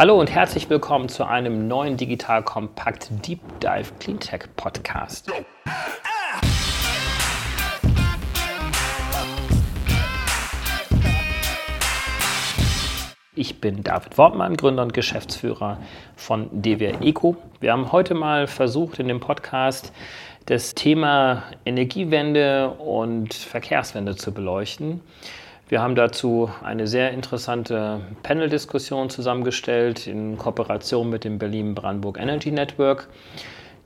Hallo und herzlich willkommen zu einem neuen Digital Kompakt Deep Dive Cleantech Podcast. Ich bin David Wortmann, Gründer und Geschäftsführer von DWR Eco. Wir haben heute mal versucht, in dem Podcast das Thema Energiewende und Verkehrswende zu beleuchten. Wir haben dazu eine sehr interessante Panel-Diskussion zusammengestellt in Kooperation mit dem Berlin-Brandenburg Energy Network.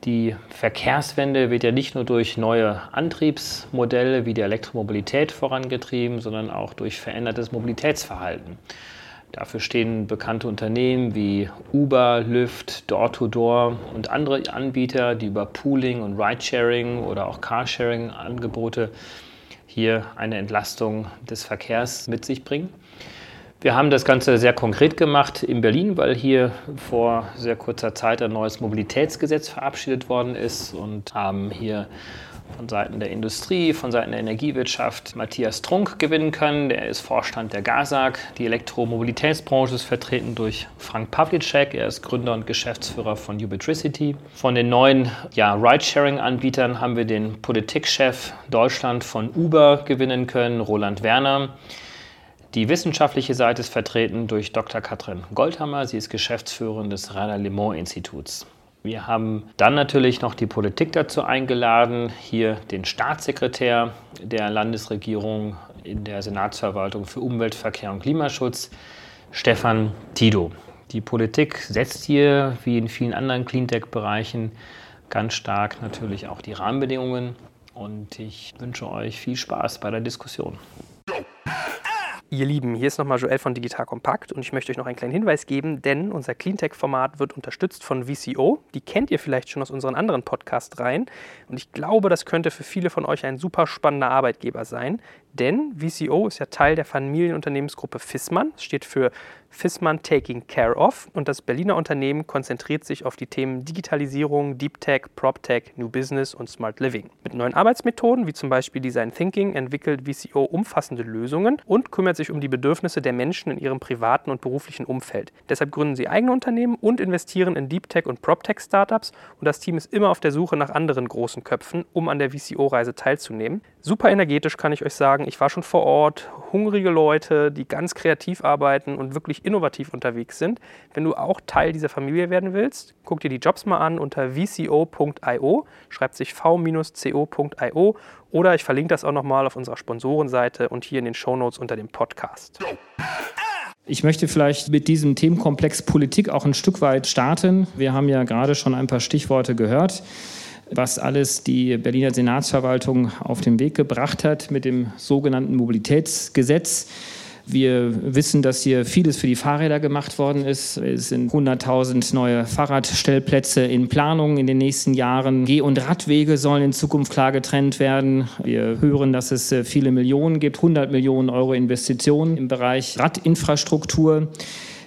Die Verkehrswende wird ja nicht nur durch neue Antriebsmodelle wie die Elektromobilität vorangetrieben, sondern auch durch verändertes Mobilitätsverhalten. Dafür stehen bekannte Unternehmen wie Uber, Lyft, Door-to-Door und andere Anbieter, die über Pooling und Ridesharing oder auch Carsharing-Angebote hier eine Entlastung des Verkehrs mit sich bringen. Wir haben das Ganze sehr konkret gemacht in Berlin, weil hier vor sehr kurzer Zeit ein neues Mobilitätsgesetz verabschiedet worden ist und haben hier von Seiten der Industrie, von Seiten der Energiewirtschaft Matthias Trunk gewinnen können. Der ist Vorstand der GASAG. Die Elektromobilitätsbranche ist vertreten durch Frank Pawlicek. Er ist Gründer und Geschäftsführer von Ubitricity. Von den neuen ja, Ridesharing-Anbietern haben wir den Politikchef Deutschland von Uber gewinnen können, Roland Werner. Die wissenschaftliche Seite ist vertreten durch Dr. Katrin Goldhammer. Sie ist Geschäftsführerin des Rainer Lemont Instituts. Wir haben dann natürlich noch die Politik dazu eingeladen, hier den Staatssekretär der Landesregierung in der Senatsverwaltung für Umwelt, Verkehr und Klimaschutz, Stefan Tido. Die Politik setzt hier, wie in vielen anderen Cleantech-Bereichen, ganz stark natürlich auch die Rahmenbedingungen. Und ich wünsche euch viel Spaß bei der Diskussion. Ihr Lieben, hier ist nochmal Joel von Digital Kompakt und ich möchte euch noch einen kleinen Hinweis geben, denn unser Cleantech-Format wird unterstützt von VCO. Die kennt ihr vielleicht schon aus unseren anderen Podcast-Reihen und ich glaube, das könnte für viele von euch ein super spannender Arbeitgeber sein, denn VCO ist ja Teil der Familienunternehmensgruppe Fissmann, steht für Fissmann Taking Care of und das Berliner Unternehmen konzentriert sich auf die Themen Digitalisierung, Deep Tech, Prop Tech, New Business und Smart Living. Mit neuen Arbeitsmethoden wie zum Beispiel Design Thinking entwickelt VCO umfassende Lösungen und kümmert sich um die Bedürfnisse der Menschen in ihrem privaten und beruflichen Umfeld. Deshalb gründen sie eigene Unternehmen und investieren in Deep Tech und Prop Tech Startups und das Team ist immer auf der Suche nach anderen großen Köpfen, um an der VCO-Reise teilzunehmen. Super energetisch kann ich euch sagen. Ich war schon vor Ort, hungrige Leute, die ganz kreativ arbeiten und wirklich innovativ unterwegs sind. Wenn du auch Teil dieser Familie werden willst, guck dir die Jobs mal an unter vco.io, schreibt sich v-co.io oder ich verlinke das auch nochmal auf unserer Sponsorenseite und hier in den Shownotes unter dem Podcast. Ich möchte vielleicht mit diesem Themenkomplex Politik auch ein Stück weit starten. Wir haben ja gerade schon ein paar Stichworte gehört was alles die Berliner Senatsverwaltung auf den Weg gebracht hat mit dem sogenannten Mobilitätsgesetz. Wir wissen, dass hier vieles für die Fahrräder gemacht worden ist. Es sind 100.000 neue Fahrradstellplätze in Planung in den nächsten Jahren. Geh- und Radwege sollen in Zukunft klar getrennt werden. Wir hören, dass es äh, viele Millionen gibt, 100 Millionen Euro Investitionen im Bereich Radinfrastruktur.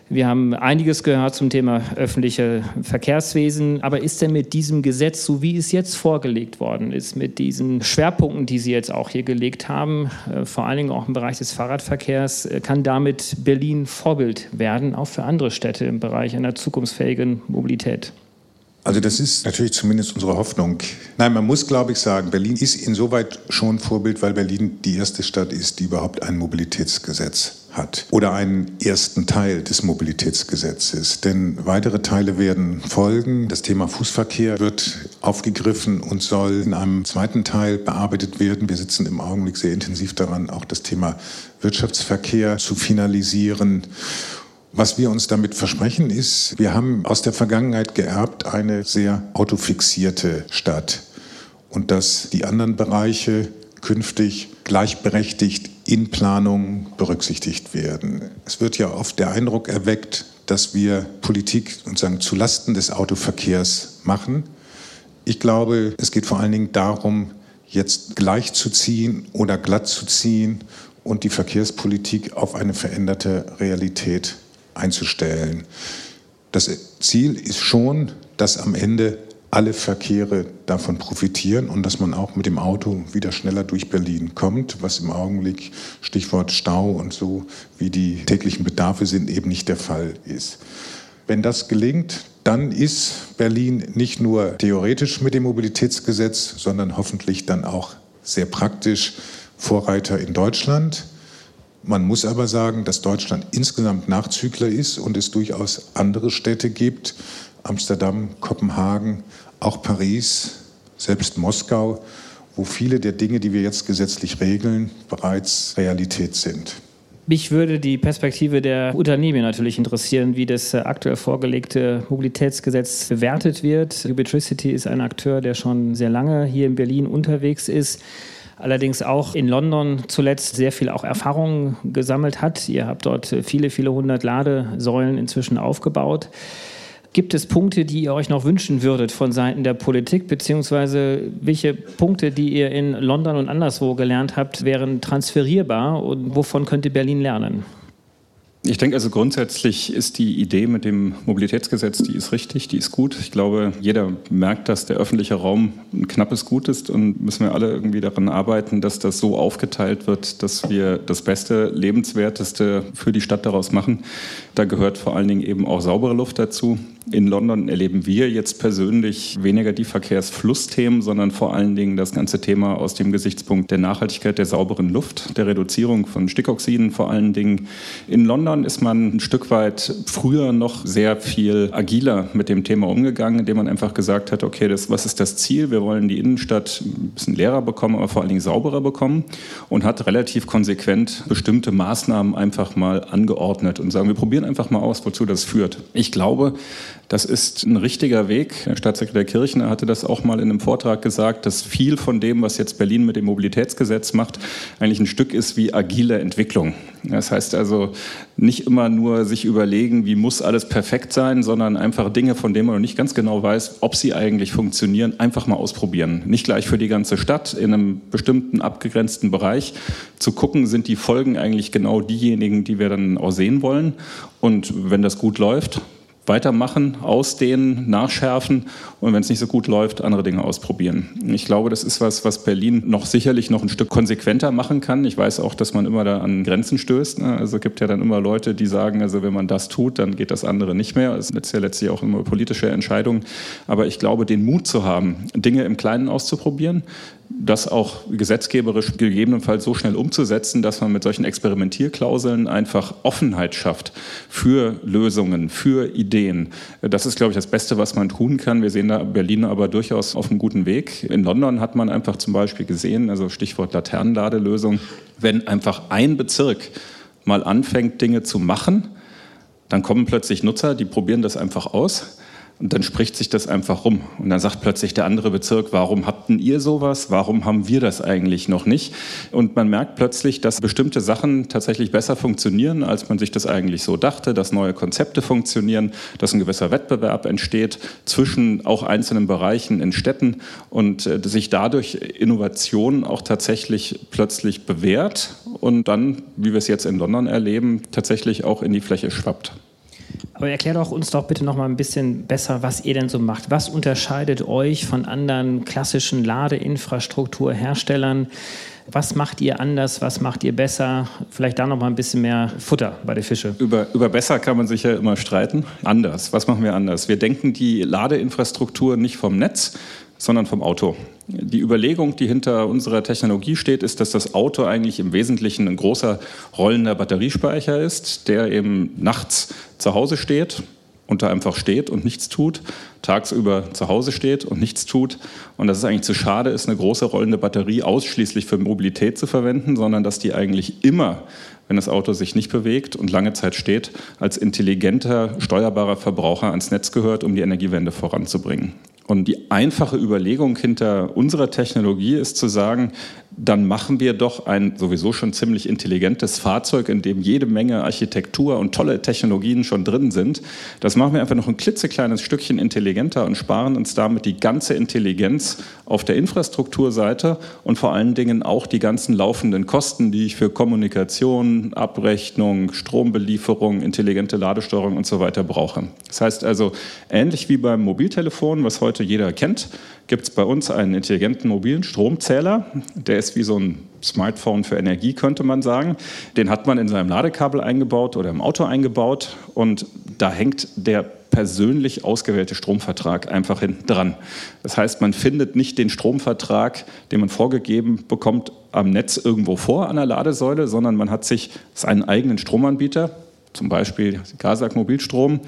Wir haben einiges gehört zum Thema öffentliche Verkehrswesen. Aber ist denn mit diesem Gesetz, so wie es jetzt vorgelegt worden ist, mit diesen Schwerpunkten, die Sie jetzt auch hier gelegt haben, äh, vor allen Dingen auch im Bereich des Fahrradverkehrs, äh, kann damit Berlin Vorbild werden, auch für andere Städte im Bereich einer zukunftsfähigen Mobilität? Also das ist natürlich zumindest unsere Hoffnung. Nein, man muss, glaube ich, sagen, Berlin ist insoweit schon Vorbild, weil Berlin die erste Stadt ist, die überhaupt ein Mobilitätsgesetz hat oder einen ersten Teil des Mobilitätsgesetzes. Denn weitere Teile werden folgen. Das Thema Fußverkehr wird aufgegriffen und soll in einem zweiten Teil bearbeitet werden. Wir sitzen im Augenblick sehr intensiv daran, auch das Thema Wirtschaftsverkehr zu finalisieren. Was wir uns damit versprechen ist, wir haben aus der Vergangenheit geerbt eine sehr autofixierte Stadt und dass die anderen Bereiche künftig gleichberechtigt in Planung berücksichtigt werden. Es wird ja oft der Eindruck erweckt, dass wir Politik sozusagen zu Lasten des Autoverkehrs machen. Ich glaube, es geht vor allen Dingen darum, jetzt gleichzuziehen oder glatt zu ziehen und die Verkehrspolitik auf eine veränderte Realität einzustellen. Das Ziel ist schon, dass am Ende alle Verkehre davon profitieren und dass man auch mit dem Auto wieder schneller durch Berlin kommt, was im Augenblick Stichwort Stau und so, wie die täglichen Bedarfe sind, eben nicht der Fall ist. Wenn das gelingt, dann ist Berlin nicht nur theoretisch mit dem Mobilitätsgesetz, sondern hoffentlich dann auch sehr praktisch Vorreiter in Deutschland. Man muss aber sagen, dass Deutschland insgesamt Nachzügler ist und es durchaus andere Städte gibt, Amsterdam, Kopenhagen, auch Paris, selbst Moskau, wo viele der Dinge, die wir jetzt gesetzlich regeln, bereits Realität sind. Mich würde die Perspektive der Unternehmen natürlich interessieren, wie das äh, aktuell vorgelegte Mobilitätsgesetz bewertet wird. Ubitricity ist ein Akteur, der schon sehr lange hier in Berlin unterwegs ist allerdings auch in London zuletzt sehr viel auch Erfahrung gesammelt hat. Ihr habt dort viele, viele hundert Ladesäulen inzwischen aufgebaut. Gibt es Punkte, die ihr euch noch wünschen würdet von Seiten der Politik, beziehungsweise welche Punkte, die ihr in London und anderswo gelernt habt, wären transferierbar und wovon könnte Berlin lernen? Ich denke also grundsätzlich ist die Idee mit dem Mobilitätsgesetz, die ist richtig, die ist gut. Ich glaube, jeder merkt, dass der öffentliche Raum ein knappes Gut ist und müssen wir alle irgendwie daran arbeiten, dass das so aufgeteilt wird, dass wir das Beste, lebenswerteste für die Stadt daraus machen. Da gehört vor allen Dingen eben auch saubere Luft dazu. In London erleben wir jetzt persönlich weniger die Verkehrsflussthemen, sondern vor allen Dingen das ganze Thema aus dem Gesichtspunkt der Nachhaltigkeit der sauberen Luft, der Reduzierung von Stickoxiden vor allen Dingen. In London ist man ein Stück weit früher noch sehr viel agiler mit dem Thema umgegangen, indem man einfach gesagt hat, okay, das, was ist das Ziel? Wir wollen die Innenstadt ein bisschen leerer bekommen, aber vor allen Dingen sauberer bekommen und hat relativ konsequent bestimmte Maßnahmen einfach mal angeordnet und sagen, wir probieren einfach mal aus, wozu das führt. Ich glaube, das ist ein richtiger Weg. Der Staatssekretär Kirchner hatte das auch mal in einem Vortrag gesagt, dass viel von dem, was jetzt Berlin mit dem Mobilitätsgesetz macht, eigentlich ein Stück ist wie agile Entwicklung. Das heißt also nicht immer nur sich überlegen, wie muss alles perfekt sein, sondern einfach Dinge, von denen man noch nicht ganz genau weiß, ob sie eigentlich funktionieren, einfach mal ausprobieren. Nicht gleich für die ganze Stadt in einem bestimmten abgegrenzten Bereich zu gucken, sind die Folgen eigentlich genau diejenigen, die wir dann auch sehen wollen. Und wenn das gut läuft, weitermachen, ausdehnen, nachschärfen und wenn es nicht so gut läuft, andere Dinge ausprobieren. Ich glaube, das ist was, was Berlin noch sicherlich noch ein Stück konsequenter machen kann. Ich weiß auch, dass man immer da an Grenzen stößt. Ne? Also es gibt ja dann immer Leute, die sagen, also wenn man das tut, dann geht das andere nicht mehr. Das ist ja letztlich auch immer politische Entscheidung. Aber ich glaube, den Mut zu haben, Dinge im Kleinen auszuprobieren, das auch gesetzgeberisch gegebenenfalls so schnell umzusetzen, dass man mit solchen Experimentierklauseln einfach Offenheit schafft für Lösungen, für Ideen. Das ist, glaube ich, das Beste, was man tun kann. Wir sehen da Berlin aber durchaus auf einem guten Weg. In London hat man einfach zum Beispiel gesehen, also Stichwort Laternenladelösung, wenn einfach ein Bezirk mal anfängt, Dinge zu machen, dann kommen plötzlich Nutzer, die probieren das einfach aus und dann spricht sich das einfach rum. Und dann sagt plötzlich der andere Bezirk, warum habt denn ihr sowas? Warum haben wir das eigentlich noch nicht? Und man merkt plötzlich, dass bestimmte Sachen tatsächlich besser funktionieren, als man sich das eigentlich so dachte, dass neue Konzepte funktionieren, dass ein gewisser Wettbewerb entsteht zwischen auch einzelnen Bereichen in Städten und äh, sich dadurch Innovation auch tatsächlich plötzlich bewährt und dann, wie wir es jetzt in London erleben, tatsächlich auch in die Fläche schwappt. Aber erklär doch uns doch bitte noch mal ein bisschen besser, was ihr denn so macht. Was unterscheidet euch von anderen klassischen Ladeinfrastrukturherstellern? Was macht ihr anders? Was macht ihr besser? Vielleicht da noch mal ein bisschen mehr Futter bei den Fische. Über, über besser kann man sich ja immer streiten. Anders. Was machen wir anders? Wir denken die Ladeinfrastruktur nicht vom Netz, sondern vom Auto. Die Überlegung, die hinter unserer Technologie steht, ist, dass das Auto eigentlich im Wesentlichen ein großer rollender Batteriespeicher ist, der eben nachts zu Hause steht und da einfach steht und nichts tut, tagsüber zu Hause steht und nichts tut. Und dass es eigentlich zu schade ist, eine große rollende Batterie ausschließlich für Mobilität zu verwenden, sondern dass die eigentlich immer, wenn das Auto sich nicht bewegt und lange Zeit steht, als intelligenter, steuerbarer Verbraucher ans Netz gehört, um die Energiewende voranzubringen. Und die einfache Überlegung hinter unserer Technologie ist zu sagen, dann machen wir doch ein sowieso schon ziemlich intelligentes Fahrzeug, in dem jede Menge Architektur und tolle Technologien schon drin sind. Das machen wir einfach noch ein klitzekleines Stückchen intelligenter und sparen uns damit die ganze Intelligenz auf der Infrastrukturseite und vor allen Dingen auch die ganzen laufenden Kosten, die ich für Kommunikation, Abrechnung, Strombelieferung, intelligente Ladesteuerung und so weiter brauche. Das heißt also, ähnlich wie beim Mobiltelefon, was heute jeder kennt, gibt es bei uns einen intelligenten mobilen Stromzähler. Der ist wie so ein Smartphone für Energie, könnte man sagen. Den hat man in seinem Ladekabel eingebaut oder im Auto eingebaut und da hängt der persönlich ausgewählte Stromvertrag einfach hinten dran. Das heißt, man findet nicht den Stromvertrag, den man vorgegeben bekommt, am Netz irgendwo vor an der Ladesäule, sondern man hat sich seinen eigenen Stromanbieter, zum Beispiel Gasak Mobilstrom,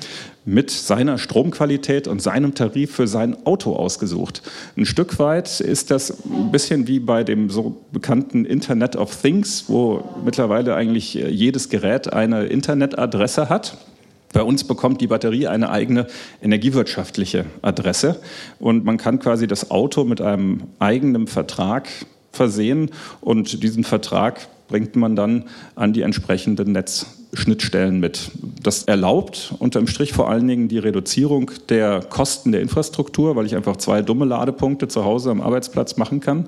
mit seiner Stromqualität und seinem Tarif für sein Auto ausgesucht. Ein Stück weit ist das ein bisschen wie bei dem so bekannten Internet of Things, wo mittlerweile eigentlich jedes Gerät eine Internetadresse hat. Bei uns bekommt die Batterie eine eigene energiewirtschaftliche Adresse und man kann quasi das Auto mit einem eigenen Vertrag versehen und diesen Vertrag bringt man dann an die entsprechenden Netzschnittstellen mit. Das erlaubt unterm Strich vor allen Dingen die Reduzierung der Kosten der Infrastruktur, weil ich einfach zwei dumme Ladepunkte zu Hause am Arbeitsplatz machen kann.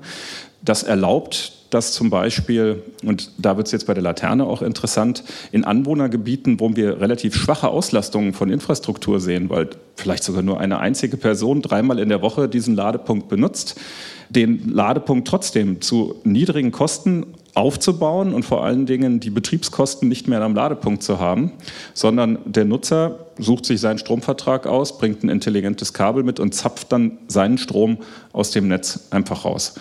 Das erlaubt dass zum Beispiel, und da wird es jetzt bei der Laterne auch interessant, in Anwohnergebieten, wo wir relativ schwache Auslastungen von Infrastruktur sehen, weil vielleicht sogar nur eine einzige Person dreimal in der Woche diesen Ladepunkt benutzt, den Ladepunkt trotzdem zu niedrigen Kosten aufzubauen und vor allen Dingen die Betriebskosten nicht mehr am Ladepunkt zu haben, sondern der Nutzer sucht sich seinen Stromvertrag aus, bringt ein intelligentes Kabel mit und zapft dann seinen Strom aus dem Netz einfach raus.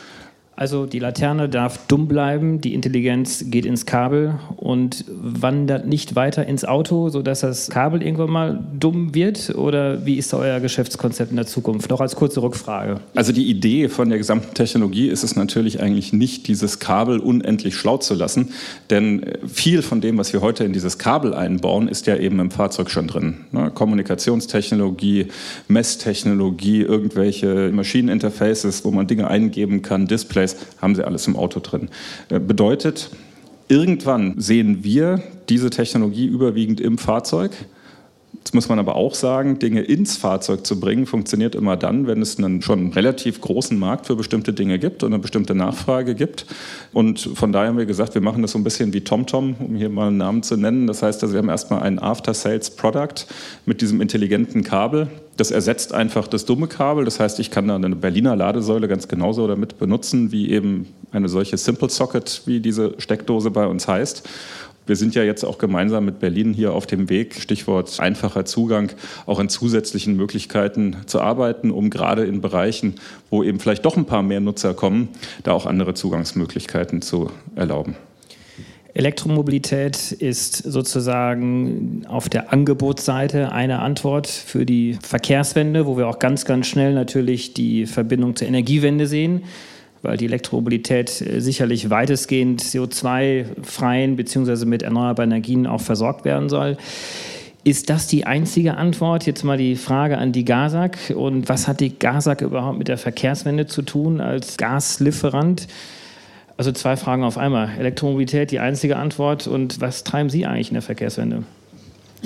Also die Laterne darf dumm bleiben, die Intelligenz geht ins Kabel und wandert nicht weiter ins Auto, sodass das Kabel irgendwann mal dumm wird? Oder wie ist euer Geschäftskonzept in der Zukunft? Noch als kurze Rückfrage. Also die Idee von der gesamten Technologie ist es natürlich eigentlich nicht, dieses Kabel unendlich schlau zu lassen, denn viel von dem, was wir heute in dieses Kabel einbauen, ist ja eben im Fahrzeug schon drin. Ne? Kommunikationstechnologie, Messtechnologie, irgendwelche Maschineninterfaces, wo man Dinge eingeben kann, Displays Displays, haben sie alles im Auto drin. Äh, bedeutet, irgendwann sehen wir diese Technologie überwiegend im Fahrzeug. Jetzt muss man aber auch sagen, Dinge ins Fahrzeug zu bringen, funktioniert immer dann, wenn es einen schon relativ großen Markt für bestimmte Dinge gibt und eine bestimmte Nachfrage gibt. Und von daher haben wir gesagt, wir machen das so ein bisschen wie TomTom, um hier mal einen Namen zu nennen. Das heißt, also wir haben erstmal ein After-Sales-Product mit diesem intelligenten Kabel. Das ersetzt einfach das dumme Kabel. Das heißt, ich kann da eine Berliner Ladesäule ganz genauso damit benutzen, wie eben eine solche Simple Socket, wie diese Steckdose bei uns heißt. Wir sind ja jetzt auch gemeinsam mit Berlin hier auf dem Weg, Stichwort einfacher Zugang, auch in zusätzlichen Möglichkeiten zu arbeiten, um gerade in Bereichen, wo eben vielleicht doch ein paar mehr Nutzer kommen, da auch andere Zugangsmöglichkeiten zu erlauben. Elektromobilität ist sozusagen auf der Angebotsseite eine Antwort für die Verkehrswende, wo wir auch ganz, ganz schnell natürlich die Verbindung zur Energiewende sehen weil die Elektromobilität äh, sicherlich weitestgehend CO2-freien bzw. mit erneuerbaren Energien auch versorgt werden soll. Ist das die einzige Antwort? Jetzt mal die Frage an die GASAG. Und was hat die GASAG überhaupt mit der Verkehrswende zu tun als Gaslieferant? Also zwei Fragen auf einmal. Elektromobilität die einzige Antwort und was treiben Sie eigentlich in der Verkehrswende?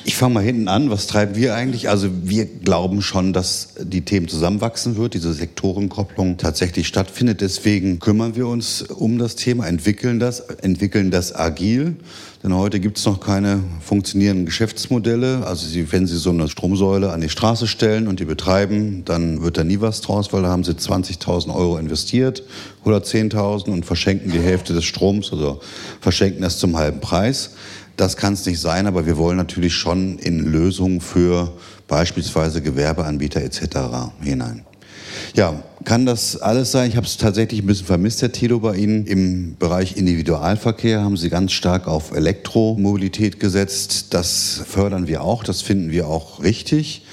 Ich fange mal hinten an. Was treiben wir eigentlich? Also wir glauben schon, dass die Themen zusammenwachsen wird, diese Sektorenkopplung tatsächlich stattfindet. Deswegen kümmern wir uns um das Thema, entwickeln das, entwickeln das agil. Denn heute gibt es noch keine funktionierenden Geschäftsmodelle. Also Sie, wenn Sie so eine Stromsäule an die Straße stellen und die betreiben, dann wird da nie was draus, weil da haben Sie 20.000 Euro investiert oder 10.000 und verschenken die Hälfte des Stroms oder verschenken das zum halben Preis. Das kann es nicht sein, aber wir wollen natürlich schon in Lösungen für beispielsweise Gewerbeanbieter etc. hinein. Ja, kann das alles sein? Ich habe es tatsächlich ein bisschen vermisst, Herr Tilo, bei Ihnen. Im Bereich Individualverkehr haben Sie ganz stark auf Elektromobilität gesetzt. Das fördern wir auch, das finden wir auch richtig,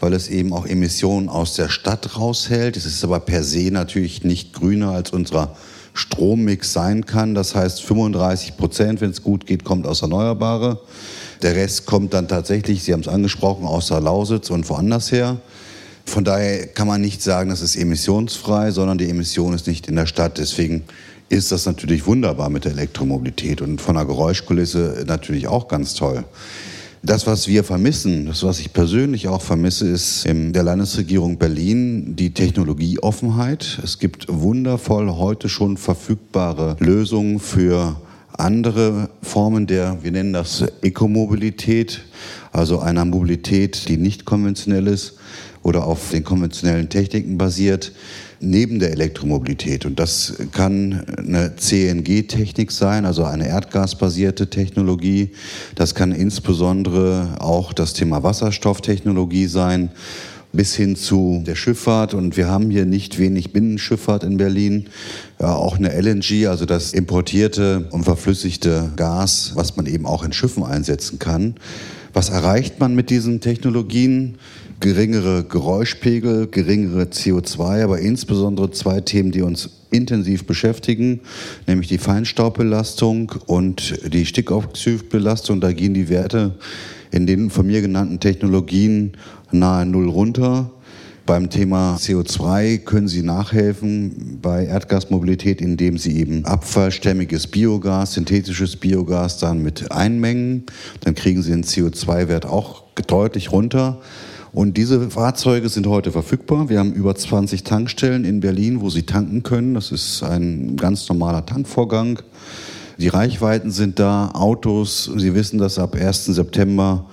weil es eben auch Emissionen aus der Stadt raushält. Es ist aber per se natürlich nicht grüner als unserer Strommix sein kann. Das heißt, 35 Prozent, wenn es gut geht, kommt aus Erneuerbare. Der Rest kommt dann tatsächlich, Sie haben es angesprochen, aus der Lausitz und woanders her. Von daher kann man nicht sagen, das ist emissionsfrei, sondern die Emission ist nicht in der Stadt. Deswegen ist das natürlich wunderbar mit der Elektromobilität und von der Geräuschkulisse natürlich auch ganz toll. Das, was wir vermissen, das, was ich persönlich auch vermisse, ist in der Landesregierung Berlin die Technologieoffenheit. Es gibt wundervoll heute schon verfügbare Lösungen für andere Formen der, wir nennen das Ekomobilität, also einer Mobilität, die nicht konventionell ist oder auf den konventionellen Techniken basiert, neben der Elektromobilität. Und das kann eine CNG-Technik sein, also eine erdgasbasierte Technologie. Das kann insbesondere auch das Thema Wasserstofftechnologie sein bis hin zu der Schifffahrt. Und wir haben hier nicht wenig Binnenschifffahrt in Berlin. Ja, auch eine LNG, also das importierte und verflüssigte Gas, was man eben auch in Schiffen einsetzen kann. Was erreicht man mit diesen Technologien? Geringere Geräuschpegel, geringere CO2, aber insbesondere zwei Themen, die uns intensiv beschäftigen, nämlich die Feinstaubbelastung und die Stickoxidbelastung. Da gehen die Werte in den von mir genannten Technologien nahe Null runter. Beim Thema CO2 können Sie nachhelfen bei Erdgasmobilität, indem Sie eben abfallstämmiges Biogas, synthetisches Biogas dann mit einmengen. Dann kriegen Sie den CO2-Wert auch deutlich runter. Und diese Fahrzeuge sind heute verfügbar. Wir haben über 20 Tankstellen in Berlin, wo Sie tanken können. Das ist ein ganz normaler Tankvorgang. Die Reichweiten sind da, Autos. Sie wissen, dass ab 1. September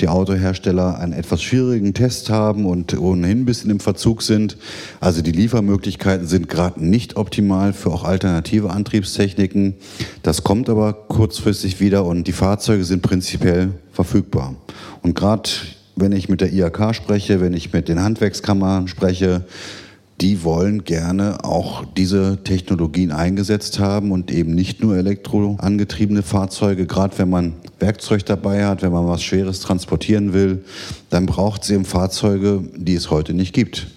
die Autohersteller einen etwas schwierigen Test haben und ohnehin ein bisschen im Verzug sind. Also die Liefermöglichkeiten sind gerade nicht optimal für auch alternative Antriebstechniken. Das kommt aber kurzfristig wieder und die Fahrzeuge sind prinzipiell verfügbar. Und gerade wenn ich mit der IHK spreche, wenn ich mit den Handwerkskammern spreche, die wollen gerne auch diese Technologien eingesetzt haben und eben nicht nur elektroangetriebene Fahrzeuge. Gerade wenn man Werkzeug dabei hat, wenn man was Schweres transportieren will, dann braucht es eben Fahrzeuge, die es heute nicht gibt.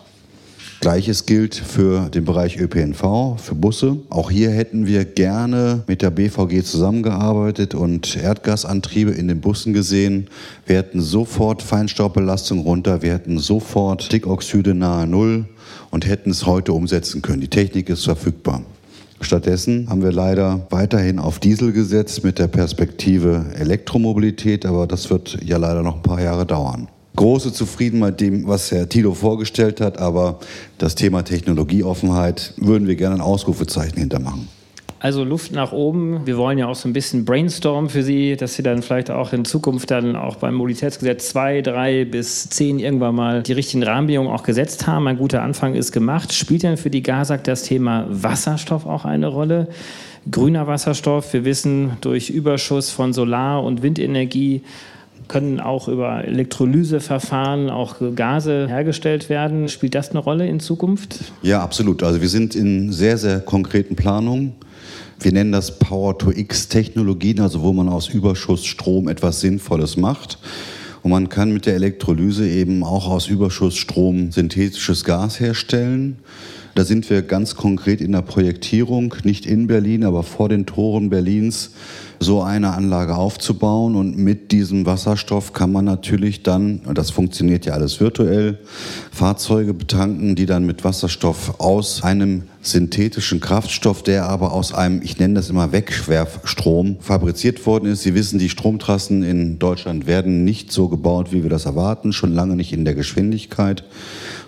Gleiches gilt für den Bereich ÖPNV, für Busse. Auch hier hätten wir gerne mit der BVG zusammengearbeitet und Erdgasantriebe in den Bussen gesehen. Wir hätten sofort Feinstaubbelastung runter, wir hätten sofort Stickoxide nahe Null und hätten es heute umsetzen können. Die Technik ist verfügbar. Stattdessen haben wir leider weiterhin auf Diesel gesetzt mit der Perspektive Elektromobilität, aber das wird ja leider noch ein paar Jahre dauern. Große Zufriedenheit mit dem, was Herr Tilo vorgestellt hat, aber das Thema Technologieoffenheit würden wir gerne ein Ausrufezeichen hintermachen. Also Luft nach oben. Wir wollen ja auch so ein bisschen Brainstorm für Sie, dass Sie dann vielleicht auch in Zukunft dann auch beim Mobilitätsgesetz 2, 3 bis 10 irgendwann mal die richtigen Rahmenbedingungen auch gesetzt haben. Ein guter Anfang ist gemacht. Spielt denn für die GASAG das Thema Wasserstoff auch eine Rolle? Grüner Wasserstoff, wir wissen, durch Überschuss von Solar- und Windenergie können auch über Elektrolyseverfahren auch Gase hergestellt werden. Spielt das eine Rolle in Zukunft? Ja, absolut. Also wir sind in sehr, sehr konkreten Planungen. Wir nennen das Power-to-X-Technologien, also wo man aus Überschussstrom etwas Sinnvolles macht. Und man kann mit der Elektrolyse eben auch aus Überschussstrom synthetisches Gas herstellen. Da sind wir ganz konkret in der Projektierung, nicht in Berlin, aber vor den Toren Berlins so eine Anlage aufzubauen. Und mit diesem Wasserstoff kann man natürlich dann, und das funktioniert ja alles virtuell, Fahrzeuge betanken, die dann mit Wasserstoff aus einem synthetischen Kraftstoff, der aber aus einem, ich nenne das immer Wegschwerfstrom, fabriziert worden ist. Sie wissen, die Stromtrassen in Deutschland werden nicht so gebaut, wie wir das erwarten, schon lange nicht in der Geschwindigkeit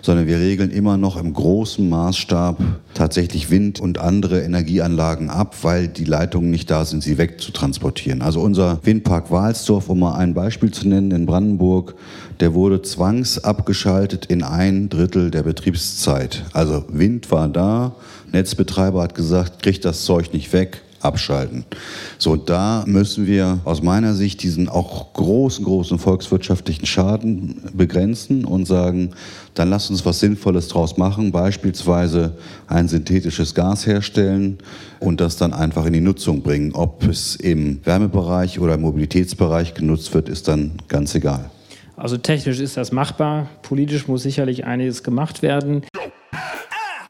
sondern wir regeln immer noch im großen Maßstab tatsächlich Wind und andere Energieanlagen ab, weil die Leitungen nicht da sind, sie wegzutransportieren. Also unser Windpark Walsdorf, um mal ein Beispiel zu nennen, in Brandenburg, der wurde zwangsabgeschaltet in ein Drittel der Betriebszeit. Also Wind war da, Netzbetreiber hat gesagt, kriegt das Zeug nicht weg, abschalten. So, da müssen wir aus meiner Sicht diesen auch großen, großen volkswirtschaftlichen Schaden begrenzen und sagen, dann lass uns was Sinnvolles draus machen, beispielsweise ein synthetisches Gas herstellen und das dann einfach in die Nutzung bringen. Ob es im Wärmebereich oder im Mobilitätsbereich genutzt wird, ist dann ganz egal. Also technisch ist das machbar, politisch muss sicherlich einiges gemacht werden.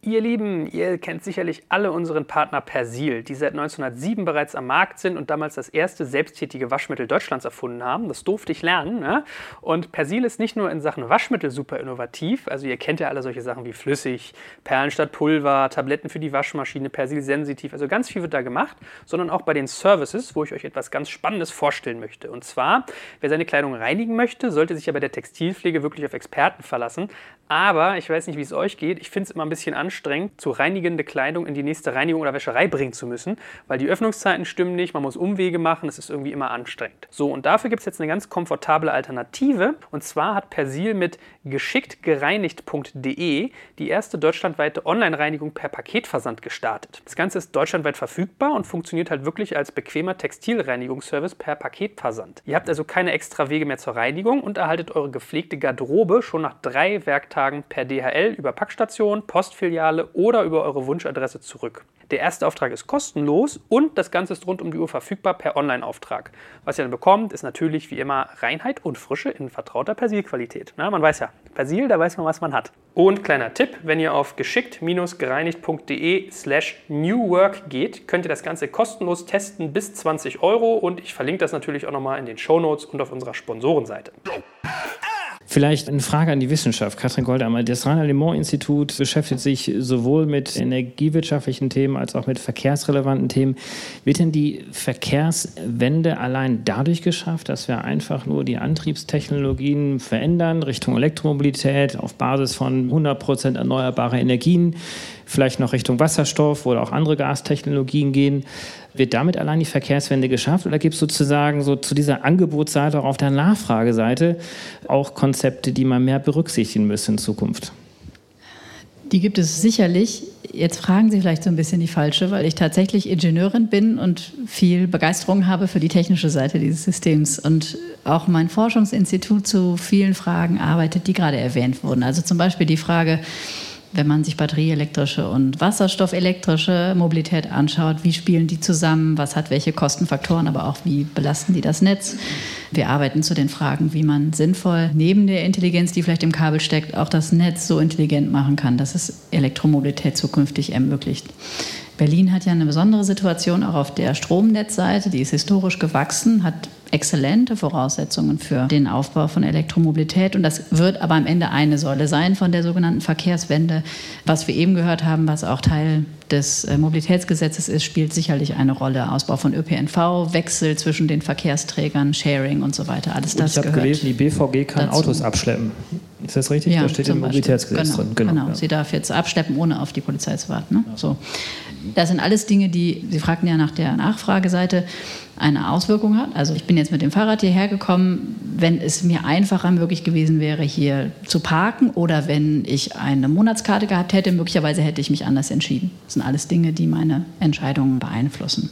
Ihr Lieben, ihr kennt sicherlich alle unseren Partner Persil, die seit 1907 bereits am Markt sind und damals das erste selbsttätige Waschmittel Deutschlands erfunden haben. Das durfte ich lernen. Ne? Und Persil ist nicht nur in Sachen Waschmittel super innovativ, also ihr kennt ja alle solche Sachen wie flüssig, Perlen statt Pulver, Tabletten für die Waschmaschine, Persil sensitiv, also ganz viel wird da gemacht, sondern auch bei den Services, wo ich euch etwas ganz Spannendes vorstellen möchte. Und zwar, wer seine Kleidung reinigen möchte, sollte sich ja bei der Textilpflege wirklich auf Experten verlassen. Aber ich weiß nicht, wie es euch geht. Ich finde es immer ein bisschen anstrengend, zu reinigende Kleidung in die nächste Reinigung oder Wäscherei bringen zu müssen, weil die Öffnungszeiten stimmen nicht, man muss Umwege machen, es ist irgendwie immer anstrengend. So, und dafür gibt es jetzt eine ganz komfortable Alternative. Und zwar hat Persil mit geschicktgereinigt.de die erste deutschlandweite Online-Reinigung per Paketversand gestartet. Das Ganze ist deutschlandweit verfügbar und funktioniert halt wirklich als bequemer Textilreinigungsservice per Paketversand. Ihr habt also keine extra Wege mehr zur Reinigung und erhaltet eure gepflegte Garderobe schon nach drei Werktagen Auftragen per DHL über Packstation, Postfiliale oder über eure Wunschadresse zurück. Der erste Auftrag ist kostenlos und das Ganze ist rund um die Uhr verfügbar per Online-Auftrag. Was ihr dann bekommt, ist natürlich wie immer Reinheit und Frische in vertrauter Persilqualität. Na, man weiß ja, Persil, da weiß man, was man hat. Und kleiner Tipp, wenn ihr auf geschickt-gereinigt.de slash newwork geht, könnt ihr das Ganze kostenlos testen bis 20 Euro und ich verlinke das natürlich auch nochmal in den Show Notes und auf unserer Sponsorenseite. Vielleicht eine Frage an die Wissenschaft. Katrin Goldammer, das Rainer-Le-Mans-Institut beschäftigt sich sowohl mit energiewirtschaftlichen Themen als auch mit verkehrsrelevanten Themen. Wird denn die Verkehrswende allein dadurch geschafft, dass wir einfach nur die Antriebstechnologien verändern Richtung Elektromobilität auf Basis von 100 Prozent erneuerbarer Energien? vielleicht noch Richtung Wasserstoff oder auch andere Gastechnologien gehen. Wird damit allein die Verkehrswende geschafft oder gibt es sozusagen so zu dieser Angebotsseite auch auf der Nachfrageseite auch Konzepte, die man mehr berücksichtigen müssen in Zukunft? Die gibt es sicherlich. Jetzt fragen Sie vielleicht so ein bisschen die falsche, weil ich tatsächlich Ingenieurin bin und viel Begeisterung habe für die technische Seite dieses Systems und auch mein Forschungsinstitut zu vielen Fragen arbeitet, die gerade erwähnt wurden. Also zum Beispiel die Frage, wenn man sich batterieelektrische und wasserstoffelektrische Mobilität anschaut, wie spielen die zusammen, was hat welche Kostenfaktoren, aber auch wie belasten die das Netz. Wir arbeiten zu den Fragen, wie man sinnvoll neben der Intelligenz, die vielleicht im Kabel steckt, auch das Netz so intelligent machen kann, dass es Elektromobilität zukünftig ermöglicht. Berlin hat ja eine besondere Situation auch auf der Stromnetzseite, die ist historisch gewachsen, hat exzellente Voraussetzungen für den Aufbau von Elektromobilität. Und das wird aber am Ende eine Säule sein von der sogenannten Verkehrswende. Was wir eben gehört haben, was auch Teil des äh, Mobilitätsgesetzes ist, spielt sicherlich eine Rolle. Ausbau von ÖPNV, Wechsel zwischen den Verkehrsträgern, Sharing und so weiter. Alles das ich habe gelesen, die BVG kann dazu. Autos abschleppen. Ist das richtig? Ja, da steht im Mobilitätsgesetz genau, drin. Genau, genau. Ja. sie darf jetzt abschleppen, ohne auf die Polizei zu warten. Ne? So. Das sind alles Dinge, die, Sie fragten ja nach der Nachfrageseite, eine Auswirkung hat. Also ich bin jetzt mit dem Fahrrad hierher gekommen, wenn es mir einfacher möglich gewesen wäre, hier zu parken oder wenn ich eine Monatskarte gehabt hätte, möglicherweise hätte ich mich anders entschieden. Das sind alles Dinge, die meine Entscheidungen beeinflussen.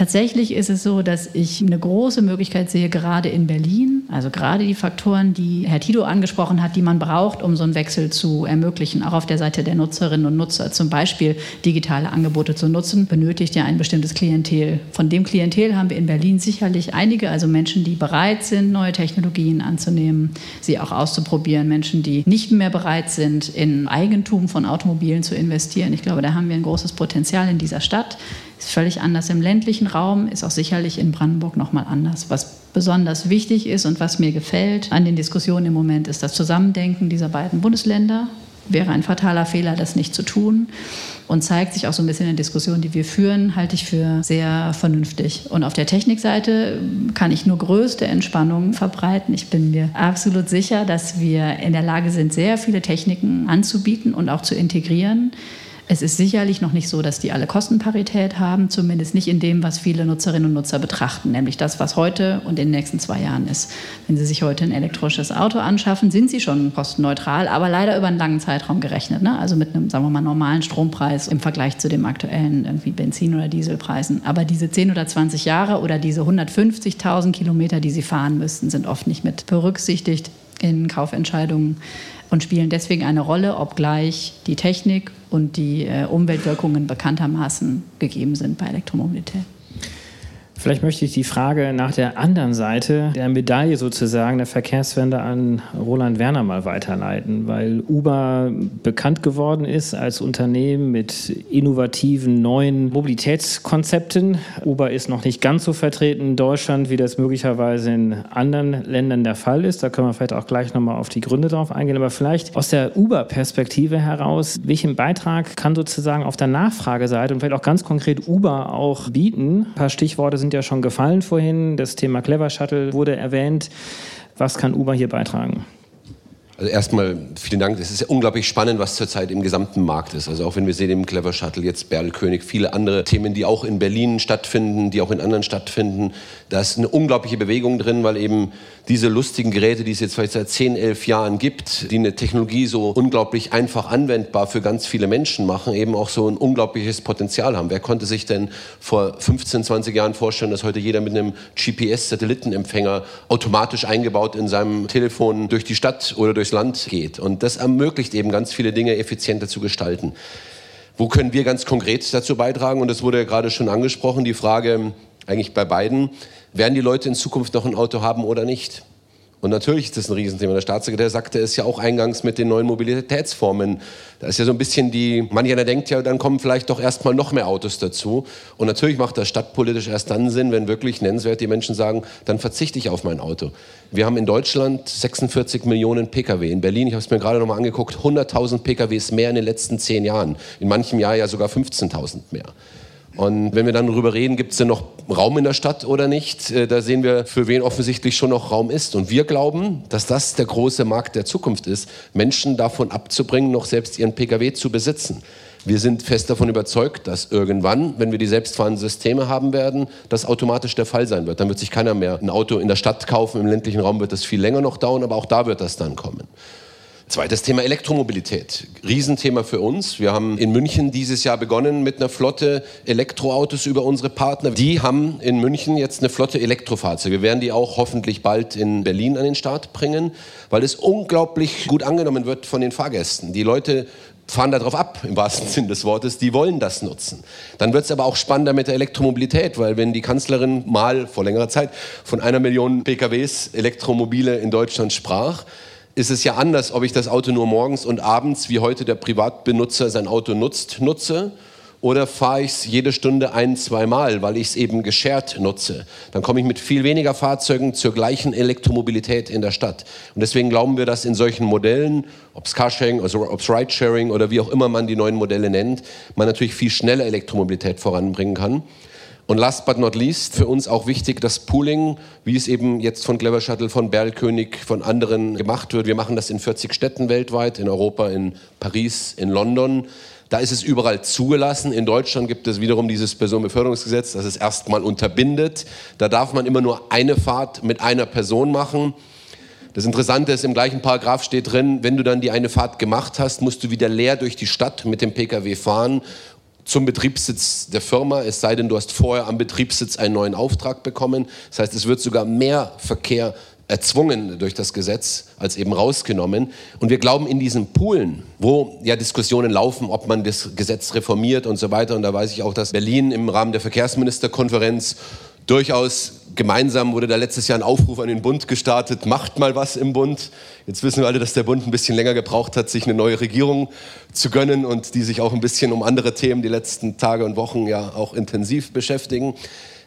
Tatsächlich ist es so, dass ich eine große Möglichkeit sehe, gerade in Berlin, also gerade die Faktoren, die Herr Tito angesprochen hat, die man braucht, um so einen Wechsel zu ermöglichen, auch auf der Seite der Nutzerinnen und Nutzer, zum Beispiel digitale Angebote zu nutzen, benötigt ja ein bestimmtes Klientel. Von dem Klientel haben wir in Berlin sicherlich einige, also Menschen, die bereit sind, neue Technologien anzunehmen, sie auch auszuprobieren, Menschen, die nicht mehr bereit sind, in Eigentum von Automobilen zu investieren. Ich glaube, da haben wir ein großes Potenzial in dieser Stadt. Ist völlig anders im ländlichen Raum, ist auch sicherlich in Brandenburg nochmal anders. Was besonders wichtig ist und was mir gefällt an den Diskussionen im Moment, ist das Zusammendenken dieser beiden Bundesländer. Wäre ein fataler Fehler, das nicht zu tun. Und zeigt sich auch so ein bisschen in der Diskussion, die wir führen, halte ich für sehr vernünftig. Und auf der Technikseite kann ich nur größte Entspannung verbreiten. Ich bin mir absolut sicher, dass wir in der Lage sind, sehr viele Techniken anzubieten und auch zu integrieren es ist sicherlich noch nicht so, dass die alle Kostenparität haben, zumindest nicht in dem, was viele Nutzerinnen und Nutzer betrachten, nämlich das, was heute und in den nächsten zwei Jahren ist. Wenn Sie sich heute ein elektrisches Auto anschaffen, sind Sie schon kostenneutral, aber leider über einen langen Zeitraum gerechnet. Ne? Also mit einem, sagen wir mal, normalen Strompreis im Vergleich zu dem aktuellen irgendwie Benzin- oder Dieselpreisen. Aber diese 10 oder 20 Jahre oder diese 150.000 Kilometer, die Sie fahren müssten, sind oft nicht mit berücksichtigt in Kaufentscheidungen und spielen deswegen eine Rolle, obgleich die Technik und die äh, Umweltwirkungen bekanntermaßen gegeben sind bei Elektromobilität. Vielleicht möchte ich die Frage nach der anderen Seite der Medaille sozusagen der Verkehrswende an Roland Werner mal weiterleiten, weil Uber bekannt geworden ist als Unternehmen mit innovativen neuen Mobilitätskonzepten. Uber ist noch nicht ganz so vertreten in Deutschland, wie das möglicherweise in anderen Ländern der Fall ist. Da können wir vielleicht auch gleich nochmal auf die Gründe drauf eingehen. Aber vielleicht aus der Uber-Perspektive heraus, welchen Beitrag kann sozusagen auf der Nachfrageseite und vielleicht auch ganz konkret Uber auch bieten? Ein paar Stichworte sind sind ja schon gefallen vorhin. Das Thema Clever Shuttle wurde erwähnt. Was kann Uber hier beitragen? Also erstmal vielen Dank. Es ist ja unglaublich spannend, was zurzeit im gesamten Markt ist. Also auch wenn wir sehen im Clever Shuttle jetzt Berlkönig, viele andere Themen, die auch in Berlin stattfinden, die auch in anderen stattfinden. Da ist eine unglaubliche Bewegung drin, weil eben diese lustigen Geräte, die es jetzt vielleicht seit 10, 11 Jahren gibt, die eine Technologie so unglaublich einfach anwendbar für ganz viele Menschen machen, eben auch so ein unglaubliches Potenzial haben. Wer konnte sich denn vor 15, 20 Jahren vorstellen, dass heute jeder mit einem GPS-Satellitenempfänger automatisch eingebaut in seinem Telefon durch die Stadt oder durchs Land geht? Und das ermöglicht eben ganz viele Dinge effizienter zu gestalten. Wo können wir ganz konkret dazu beitragen? Und das wurde ja gerade schon angesprochen, die Frage eigentlich bei beiden, werden die Leute in Zukunft noch ein Auto haben oder nicht? Und natürlich ist das ein Riesenthema. Der Staatssekretär sagte es ja auch eingangs mit den neuen Mobilitätsformen. Da ist ja so ein bisschen die, manch einer denkt ja, dann kommen vielleicht doch erstmal noch mehr Autos dazu. Und natürlich macht das stadtpolitisch erst dann Sinn, wenn wirklich nennenswert die Menschen sagen, dann verzichte ich auf mein Auto. Wir haben in Deutschland 46 Millionen Pkw. In Berlin, ich habe es mir gerade noch mal angeguckt, 100.000 Pkws mehr in den letzten zehn Jahren. In manchem Jahr ja sogar 15.000 mehr. Und wenn wir dann darüber reden, gibt es denn noch Raum in der Stadt oder nicht, äh, da sehen wir, für wen offensichtlich schon noch Raum ist. Und wir glauben, dass das der große Markt der Zukunft ist, Menschen davon abzubringen, noch selbst ihren Pkw zu besitzen. Wir sind fest davon überzeugt, dass irgendwann, wenn wir die selbstfahrenden Systeme haben werden, das automatisch der Fall sein wird. Dann wird sich keiner mehr ein Auto in der Stadt kaufen. Im ländlichen Raum wird das viel länger noch dauern, aber auch da wird das dann kommen. Zweites Thema Elektromobilität. Riesenthema für uns. Wir haben in München dieses Jahr begonnen mit einer Flotte Elektroautos über unsere Partner. Die haben in München jetzt eine Flotte Elektrofahrzeuge. Wir werden die auch hoffentlich bald in Berlin an den Start bringen, weil es unglaublich gut angenommen wird von den Fahrgästen. Die Leute fahren darauf ab, im wahrsten Sinn des Wortes, die wollen das nutzen. Dann wird es aber auch spannender mit der Elektromobilität, weil wenn die Kanzlerin mal vor längerer Zeit von einer Million PKWs Elektromobile in Deutschland sprach, ist es ja anders, ob ich das Auto nur morgens und abends, wie heute der Privatbenutzer sein Auto nutzt, nutze oder fahre ich es jede Stunde ein, zwei Mal, weil ich es eben geschert nutze. Dann komme ich mit viel weniger Fahrzeugen zur gleichen Elektromobilität in der Stadt. Und deswegen glauben wir, dass in solchen Modellen, ob es Carsharing, also ob es Ridesharing oder wie auch immer man die neuen Modelle nennt, man natürlich viel schneller Elektromobilität voranbringen kann. Und last but not least, für uns auch wichtig, das Pooling, wie es eben jetzt von Clever Shuttle, von Berlkönig, von anderen gemacht wird. Wir machen das in 40 Städten weltweit, in Europa, in Paris, in London. Da ist es überall zugelassen. In Deutschland gibt es wiederum dieses Personenbeförderungsgesetz, das es erstmal unterbindet. Da darf man immer nur eine Fahrt mit einer Person machen. Das Interessante ist, im gleichen Paragraph steht drin, wenn du dann die eine Fahrt gemacht hast, musst du wieder leer durch die Stadt mit dem Pkw fahren zum Betriebssitz der Firma, es sei denn, du hast vorher am Betriebssitz einen neuen Auftrag bekommen. Das heißt, es wird sogar mehr Verkehr erzwungen durch das Gesetz als eben rausgenommen. Und wir glauben in diesen Poolen, wo ja Diskussionen laufen, ob man das Gesetz reformiert und so weiter. Und da weiß ich auch, dass Berlin im Rahmen der Verkehrsministerkonferenz durchaus gemeinsam wurde da letztes Jahr ein Aufruf an den Bund gestartet, macht mal was im Bund. Jetzt wissen wir alle, dass der Bund ein bisschen länger gebraucht hat, sich eine neue Regierung zu gönnen und die sich auch ein bisschen um andere Themen die letzten Tage und Wochen ja auch intensiv beschäftigen.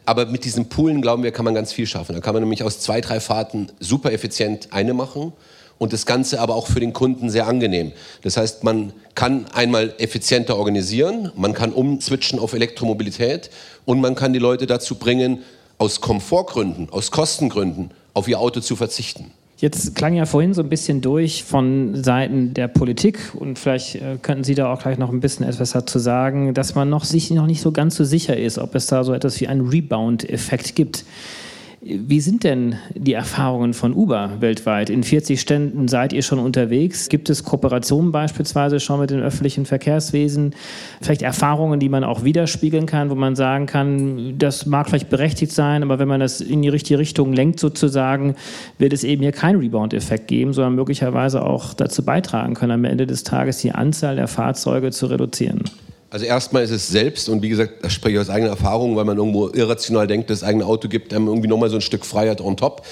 Aber mit diesen Poolen, glauben wir, kann man ganz viel schaffen. Da kann man nämlich aus zwei, drei Fahrten super effizient eine machen und das Ganze aber auch für den Kunden sehr angenehm. Das heißt, man kann einmal effizienter organisieren, man kann umswitchen auf Elektromobilität und man kann die Leute dazu bringen, aus Komfortgründen, aus Kostengründen auf ihr Auto zu verzichten. Jetzt klang ja vorhin so ein bisschen durch von Seiten der Politik und vielleicht äh, könnten Sie da auch gleich noch ein bisschen etwas dazu sagen, dass man noch sich noch nicht so ganz so sicher ist, ob es da so etwas wie einen Rebound-Effekt gibt. Wie sind denn die Erfahrungen von Uber weltweit? In 40 Ständen seid ihr schon unterwegs. Gibt es Kooperationen beispielsweise schon mit den öffentlichen Verkehrswesen? Vielleicht Erfahrungen, die man auch widerspiegeln kann, wo man sagen kann, das mag vielleicht berechtigt sein, aber wenn man das in die richtige Richtung lenkt sozusagen, wird es eben hier keinen Rebound-Effekt geben, sondern möglicherweise auch dazu beitragen können, am Ende des Tages die Anzahl der Fahrzeuge zu reduzieren. Also erstmal ist es selbst, und wie gesagt, das spreche ich aus eigener Erfahrung, weil man irgendwo irrational denkt, das eigene Auto gibt einem irgendwie nochmal so ein Stück Freiheit on top.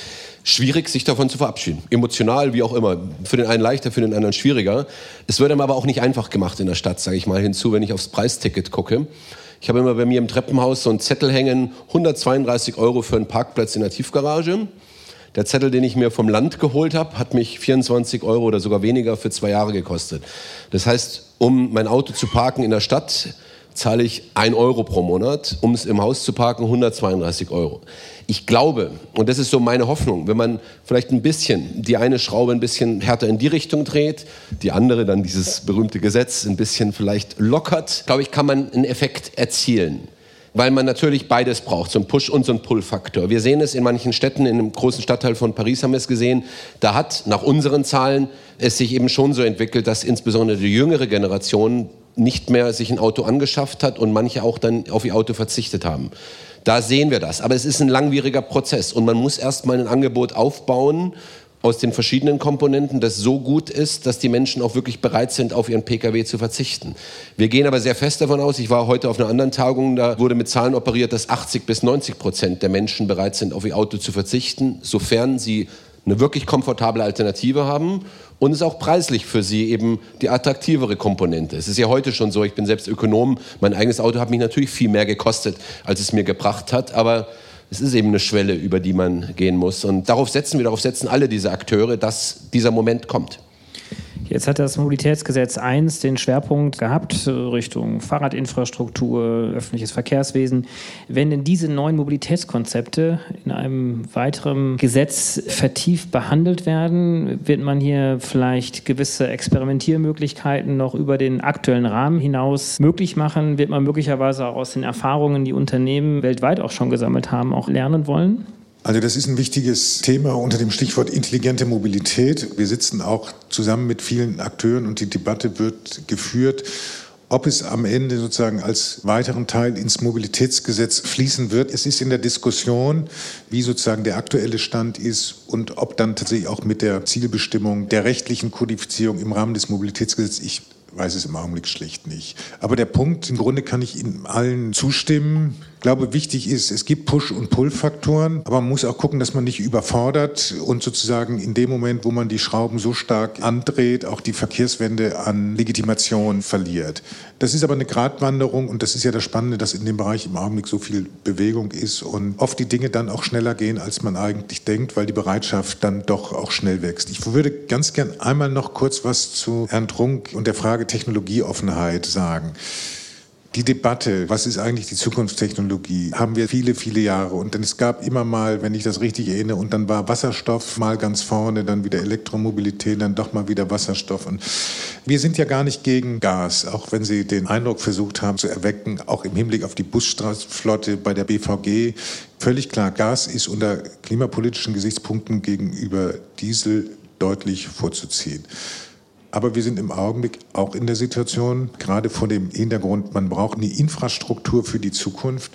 Schwierig, sich davon zu verabschieden. Emotional, wie auch immer. Für den einen leichter, für den anderen schwieriger. Es wird einem aber auch nicht einfach gemacht in der Stadt, sage ich mal hinzu, wenn ich aufs Preisticket gucke. Ich habe immer bei mir im Treppenhaus so einen Zettel hängen, 132 Euro für einen Parkplatz in der Tiefgarage. Der Zettel, den ich mir vom Land geholt habe, hat mich 24 Euro oder sogar weniger für zwei Jahre gekostet. Das heißt, um mein Auto zu parken in der Stadt, zahle ich 1 Euro pro Monat, um es im Haus zu parken, 132 Euro. Ich glaube, und das ist so meine Hoffnung, wenn man vielleicht ein bisschen die eine Schraube ein bisschen härter in die Richtung dreht, die andere dann dieses berühmte Gesetz ein bisschen vielleicht lockert, glaube ich, kann man einen Effekt erzielen weil man natürlich beides braucht, so ein Push- und so ein Pull-Faktor. Wir sehen es in manchen Städten, in einem großen Stadtteil von Paris haben wir es gesehen, da hat nach unseren Zahlen es sich eben schon so entwickelt, dass insbesondere die jüngere Generation nicht mehr sich ein Auto angeschafft hat und manche auch dann auf ihr Auto verzichtet haben. Da sehen wir das. Aber es ist ein langwieriger Prozess und man muss erst mal ein Angebot aufbauen aus den verschiedenen Komponenten, das so gut ist, dass die Menschen auch wirklich bereit sind, auf ihren Pkw zu verzichten. Wir gehen aber sehr fest davon aus, ich war heute auf einer anderen Tagung, da wurde mit Zahlen operiert, dass 80 bis 90 Prozent der Menschen bereit sind, auf ihr Auto zu verzichten, sofern sie eine wirklich komfortable Alternative haben und es auch preislich für sie eben die attraktivere Komponente. Es ist ja heute schon so, ich bin selbst Ökonom, mein eigenes Auto hat mich natürlich viel mehr gekostet, als es mir gebracht hat, aber es ist eben eine Schwelle, über die man gehen muss. Und darauf setzen wir, darauf setzen alle diese Akteure, dass dieser Moment kommt. Jetzt hat das Mobilitätsgesetz 1 den Schwerpunkt gehabt Richtung Fahrradinfrastruktur, öffentliches Verkehrswesen. Wenn denn diese neuen Mobilitätskonzepte in einem weiteren Gesetz vertieft behandelt werden, wird man hier vielleicht gewisse Experimentiermöglichkeiten noch über den aktuellen Rahmen hinaus möglich machen? Wird man möglicherweise auch aus den Erfahrungen, die Unternehmen weltweit auch schon gesammelt haben, auch lernen wollen? Also das ist ein wichtiges Thema unter dem Stichwort intelligente Mobilität. Wir sitzen auch zusammen mit vielen Akteuren und die Debatte wird geführt, ob es am Ende sozusagen als weiteren Teil ins Mobilitätsgesetz fließen wird. Es ist in der Diskussion, wie sozusagen der aktuelle Stand ist und ob dann tatsächlich auch mit der Zielbestimmung der rechtlichen Kodifizierung im Rahmen des Mobilitätsgesetzes, ich weiß es im Augenblick schlicht nicht. Aber der Punkt, im Grunde kann ich Ihnen allen zustimmen. Ich glaube, wichtig ist, es gibt Push- und Pull-Faktoren, aber man muss auch gucken, dass man nicht überfordert und sozusagen in dem Moment, wo man die Schrauben so stark andreht, auch die Verkehrswende an Legitimation verliert. Das ist aber eine Gratwanderung und das ist ja das Spannende, dass in dem Bereich im Augenblick so viel Bewegung ist und oft die Dinge dann auch schneller gehen, als man eigentlich denkt, weil die Bereitschaft dann doch auch schnell wächst. Ich würde ganz gern einmal noch kurz was zu Herrn Trunk und der Frage Technologieoffenheit sagen die Debatte, was ist eigentlich die Zukunftstechnologie, haben wir viele, viele Jahre. Und es gab immer mal, wenn ich das richtig erinnere, und dann war Wasserstoff mal ganz vorne, dann wieder Elektromobilität, dann doch mal wieder Wasserstoff. Und wir sind ja gar nicht gegen Gas, auch wenn Sie den Eindruck versucht haben zu erwecken, auch im Hinblick auf die Busstraßenflotte bei der BVG. Völlig klar, Gas ist unter klimapolitischen Gesichtspunkten gegenüber Diesel deutlich vorzuziehen. Aber wir sind im Augenblick auch in der Situation, gerade vor dem Hintergrund, man braucht eine Infrastruktur für die Zukunft,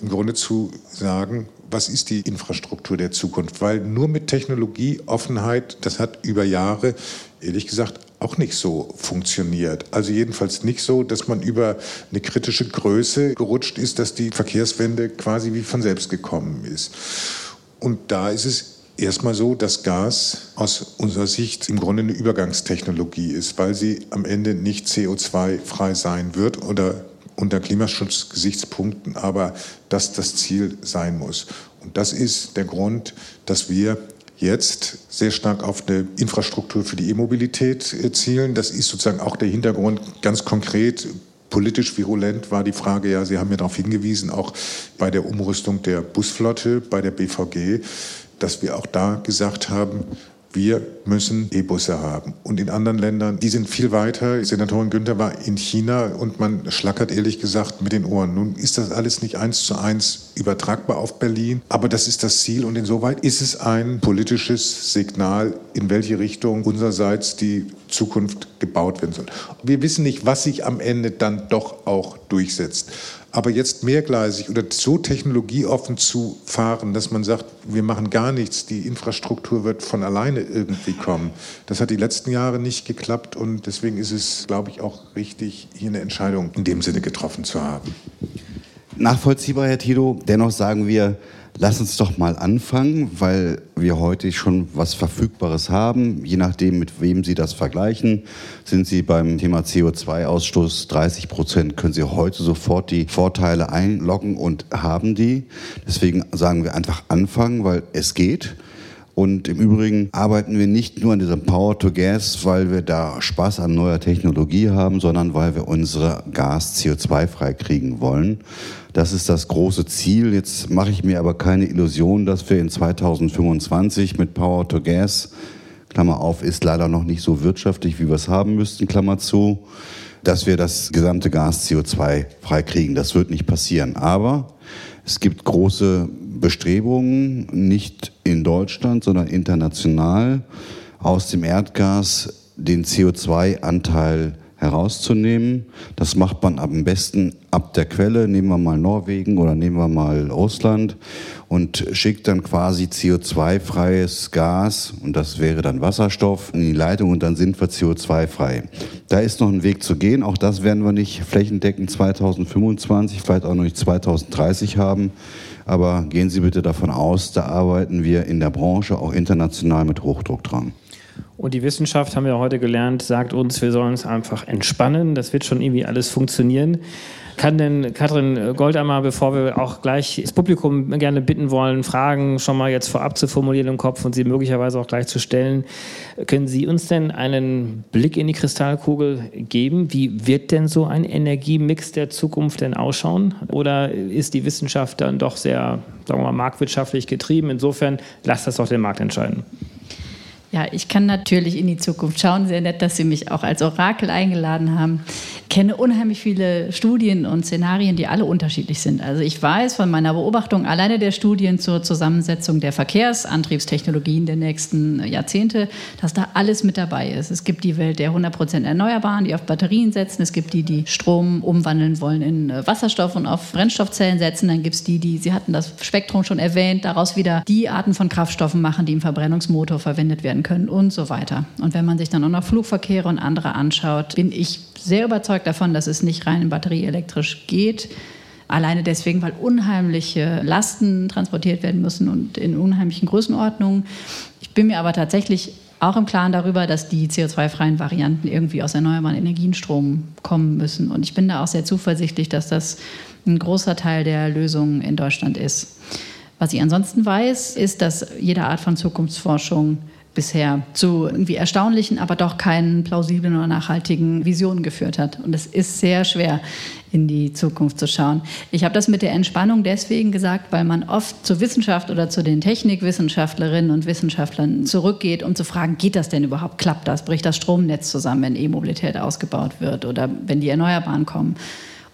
im Grunde zu sagen, was ist die Infrastruktur der Zukunft? Weil nur mit Technologieoffenheit, das hat über Jahre, ehrlich gesagt, auch nicht so funktioniert. Also jedenfalls nicht so, dass man über eine kritische Größe gerutscht ist, dass die Verkehrswende quasi wie von selbst gekommen ist. Und da ist es erstmal so, dass Gas aus unserer Sicht im Grunde eine Übergangstechnologie ist, weil sie am Ende nicht CO2-frei sein wird oder unter Klimaschutzgesichtspunkten, aber dass das Ziel sein muss. Und das ist der Grund, dass wir jetzt sehr stark auf eine Infrastruktur für die E-Mobilität äh, zielen. Das ist sozusagen auch der Hintergrund ganz konkret. Politisch virulent war die Frage, ja, Sie haben ja darauf hingewiesen, auch bei der Umrüstung der Busflotte, bei der BVG, dass wir auch da gesagt haben, wir müssen E-Busse haben. Und in anderen Ländern, die sind viel weiter. Senatorin Günther war in China und man schlackert ehrlich gesagt mit den Ohren. Nun ist das alles nicht eins zu eins übertragbar auf Berlin, aber das ist das Ziel und insoweit ist es ein politisches Signal, in welche Richtung unsererseits die Zukunft gebaut werden soll. Wir wissen nicht, was sich am Ende dann doch auch durchsetzt. Aber jetzt mehrgleisig oder so technologieoffen zu fahren, dass man sagt, wir machen gar nichts, die Infrastruktur wird von alleine irgendwie kommen, das hat die letzten Jahre nicht geklappt und deswegen ist es, glaube ich, auch richtig, hier eine Entscheidung in dem Sinne getroffen zu haben. Nachvollziehbar, Herr Tito. Dennoch sagen wir, Lass uns doch mal anfangen, weil wir heute schon was Verfügbares haben. Je nachdem, mit wem Sie das vergleichen, sind Sie beim Thema CO2-Ausstoß 30 Prozent, können Sie heute sofort die Vorteile einloggen und haben die. Deswegen sagen wir einfach anfangen, weil es geht. Und im Übrigen arbeiten wir nicht nur an diesem Power to Gas, weil wir da Spaß an neuer Technologie haben, sondern weil wir unsere Gas CO2-frei kriegen wollen. Das ist das große Ziel. Jetzt mache ich mir aber keine Illusion, dass wir in 2025 mit Power to Gas, Klammer auf, ist leider noch nicht so wirtschaftlich, wie wir es haben müssten, Klammer zu, dass wir das gesamte Gas CO2 frei kriegen. Das wird nicht passieren. Aber es gibt große Bestrebungen, nicht in Deutschland, sondern international, aus dem Erdgas den CO2-Anteil herauszunehmen. Das macht man am besten ab der Quelle. Nehmen wir mal Norwegen oder nehmen wir mal Russland und schickt dann quasi CO2-freies Gas, und das wäre dann Wasserstoff, in die Leitung und dann sind wir CO2-frei. Da ist noch ein Weg zu gehen. Auch das werden wir nicht flächendeckend 2025, vielleicht auch noch nicht 2030 haben. Aber gehen Sie bitte davon aus, da arbeiten wir in der Branche auch international mit Hochdruck dran. Und die Wissenschaft, haben wir heute gelernt, sagt uns, wir sollen uns einfach entspannen. Das wird schon irgendwie alles funktionieren. Kann denn Katrin Goldammer, bevor wir auch gleich das Publikum gerne bitten wollen, Fragen schon mal jetzt vorab zu formulieren im Kopf und sie möglicherweise auch gleich zu stellen, können Sie uns denn einen Blick in die Kristallkugel geben? Wie wird denn so ein Energiemix der Zukunft denn ausschauen? Oder ist die Wissenschaft dann doch sehr, sagen wir mal, marktwirtschaftlich getrieben? Insofern lasst das doch den Markt entscheiden. Ja, ich kann natürlich in die Zukunft schauen. Sehr nett, dass Sie mich auch als Orakel eingeladen haben. Ich kenne unheimlich viele Studien und Szenarien, die alle unterschiedlich sind. Also ich weiß von meiner Beobachtung alleine der Studien zur Zusammensetzung der Verkehrsantriebstechnologien der nächsten Jahrzehnte, dass da alles mit dabei ist. Es gibt die Welt der 100% Erneuerbaren, die auf Batterien setzen. Es gibt die, die Strom umwandeln wollen in Wasserstoff und auf Brennstoffzellen setzen. Dann gibt es die, die, Sie hatten das Spektrum schon erwähnt, daraus wieder die Arten von Kraftstoffen machen, die im Verbrennungsmotor verwendet werden werden können und so weiter. Und wenn man sich dann auch noch Flugverkehre und andere anschaut, bin ich sehr überzeugt davon, dass es nicht rein batterieelektrisch geht. Alleine deswegen, weil unheimliche Lasten transportiert werden müssen und in unheimlichen Größenordnungen. Ich bin mir aber tatsächlich auch im Klaren darüber, dass die CO2-freien Varianten irgendwie aus erneuerbaren Energienstrom kommen müssen. Und ich bin da auch sehr zuversichtlich, dass das ein großer Teil der Lösung in Deutschland ist. Was ich ansonsten weiß, ist, dass jede Art von Zukunftsforschung bisher zu irgendwie erstaunlichen, aber doch keinen plausiblen oder nachhaltigen Visionen geführt hat. Und es ist sehr schwer, in die Zukunft zu schauen. Ich habe das mit der Entspannung deswegen gesagt, weil man oft zur Wissenschaft oder zu den Technikwissenschaftlerinnen und Wissenschaftlern zurückgeht, um zu fragen, geht das denn überhaupt? Klappt das? Bricht das Stromnetz zusammen, wenn E-Mobilität ausgebaut wird oder wenn die Erneuerbaren kommen?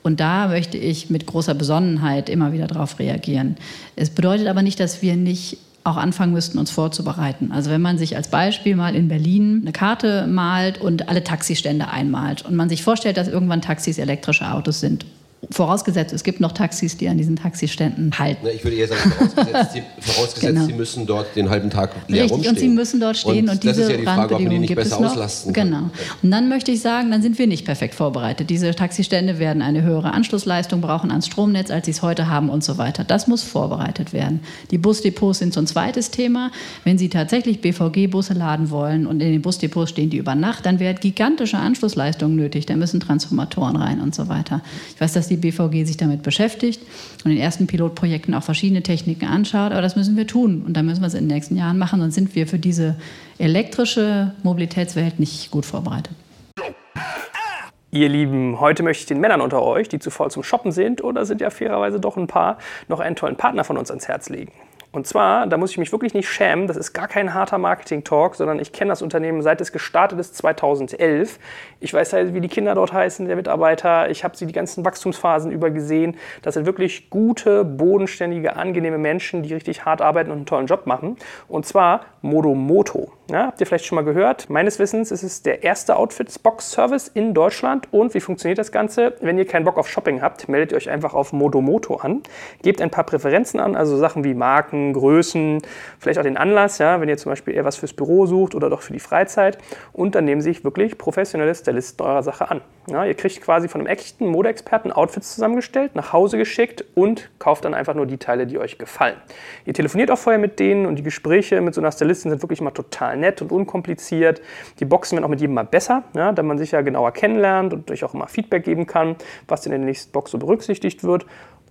Und da möchte ich mit großer Besonnenheit immer wieder darauf reagieren. Es bedeutet aber nicht, dass wir nicht auch anfangen müssten, uns vorzubereiten. Also wenn man sich als Beispiel mal in Berlin eine Karte malt und alle Taxistände einmalt und man sich vorstellt, dass irgendwann Taxis elektrische Autos sind Vorausgesetzt, es gibt noch Taxis, die an diesen Taxiständen halten. ich würde eher sagen, vorausgesetzt, sie, vorausgesetzt genau. sie müssen dort den halben Tag leer Richtig, rumstehen. und sie müssen dort stehen und, und diese ja die Frage, die nicht besser auslasten kann. Genau. Und dann möchte ich sagen, dann sind wir nicht perfekt vorbereitet. Diese Taxistände werden eine höhere Anschlussleistung brauchen ans Stromnetz, als sie es heute haben und so weiter. Das muss vorbereitet werden. Die Busdepots sind so ein zweites Thema. Wenn Sie tatsächlich BVG-Busse laden wollen und in den Busdepots stehen die über Nacht, dann werden gigantische Anschlussleistungen nötig. Da müssen Transformatoren rein und so weiter. Ich weiß, dass die BVG sich damit beschäftigt und in ersten Pilotprojekten auch verschiedene Techniken anschaut. Aber das müssen wir tun und da müssen wir es in den nächsten Jahren machen, sonst sind wir für diese elektrische Mobilitätswelt nicht gut vorbereitet. Ihr Lieben, heute möchte ich den Männern unter euch, die zu faul zum Shoppen sind oder sind ja fairerweise doch ein paar, noch einen tollen Partner von uns ans Herz legen. Und zwar, da muss ich mich wirklich nicht schämen, das ist gar kein harter Marketing-Talk, sondern ich kenne das Unternehmen seit es gestartet ist 2011. Ich weiß halt, wie die Kinder dort heißen, der Mitarbeiter. Ich habe sie die ganzen Wachstumsphasen über gesehen. Das sind wirklich gute, bodenständige, angenehme Menschen, die richtig hart arbeiten und einen tollen Job machen. Und zwar Modomoto. Ja, habt ihr vielleicht schon mal gehört? Meines Wissens ist es der erste Outfits-Box-Service in Deutschland. Und wie funktioniert das Ganze? Wenn ihr keinen Bock auf Shopping habt, meldet ihr euch einfach auf Modomoto an. Gebt ein paar Präferenzen an, also Sachen wie Marken, Größen, vielleicht auch den Anlass, ja, wenn ihr zum Beispiel eher was fürs Büro sucht oder doch für die Freizeit. Und dann nehmen sich wirklich professionelle Stylisten eurer Sache an. Ja, ihr kriegt quasi von einem echten Modeexperten Outfits zusammengestellt, nach Hause geschickt und kauft dann einfach nur die Teile, die euch gefallen. Ihr telefoniert auch vorher mit denen und die Gespräche mit so einer Stylistin sind wirklich immer total nett und unkompliziert. Die Boxen werden auch mit jedem Mal besser, ja, da man sich ja genauer kennenlernt und euch auch immer Feedback geben kann, was denn in der nächsten Box so berücksichtigt wird.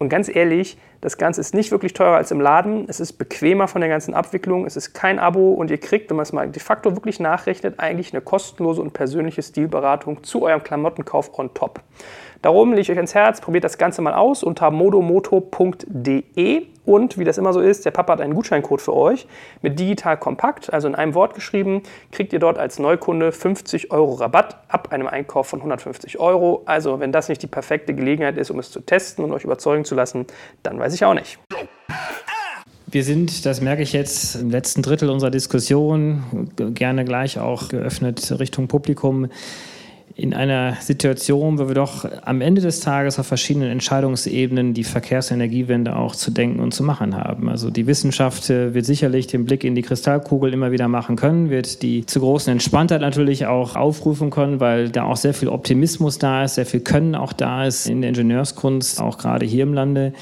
Und ganz ehrlich, das Ganze ist nicht wirklich teurer als im Laden. Es ist bequemer von der ganzen Abwicklung. Es ist kein Abo und ihr kriegt, wenn man es mal de facto wirklich nachrechnet, eigentlich eine kostenlose und persönliche Stilberatung zu eurem Klamottenkauf on top. Darum lege ich euch ans Herz, probiert das Ganze mal aus unter modomoto.de und wie das immer so ist, der Papa hat einen Gutscheincode für euch mit digital kompakt, also in einem Wort geschrieben, kriegt ihr dort als Neukunde 50 Euro Rabatt ab einem Einkauf von 150 Euro. Also wenn das nicht die perfekte Gelegenheit ist, um es zu testen und euch überzeugen zu lassen, dann weiß ich auch nicht. Wir sind, das merke ich jetzt, im letzten Drittel unserer Diskussion, gerne gleich auch geöffnet Richtung Publikum in einer Situation, wo wir doch am Ende des Tages auf verschiedenen Entscheidungsebenen die Verkehrs- und Energiewende auch zu denken und zu machen haben. Also die Wissenschaft äh, wird sicherlich den Blick in die Kristallkugel immer wieder machen können, wird die zu großen Entspanntheit natürlich auch aufrufen können, weil da auch sehr viel Optimismus da ist, sehr viel Können auch da ist in der Ingenieurskunst, auch gerade hier im Lande.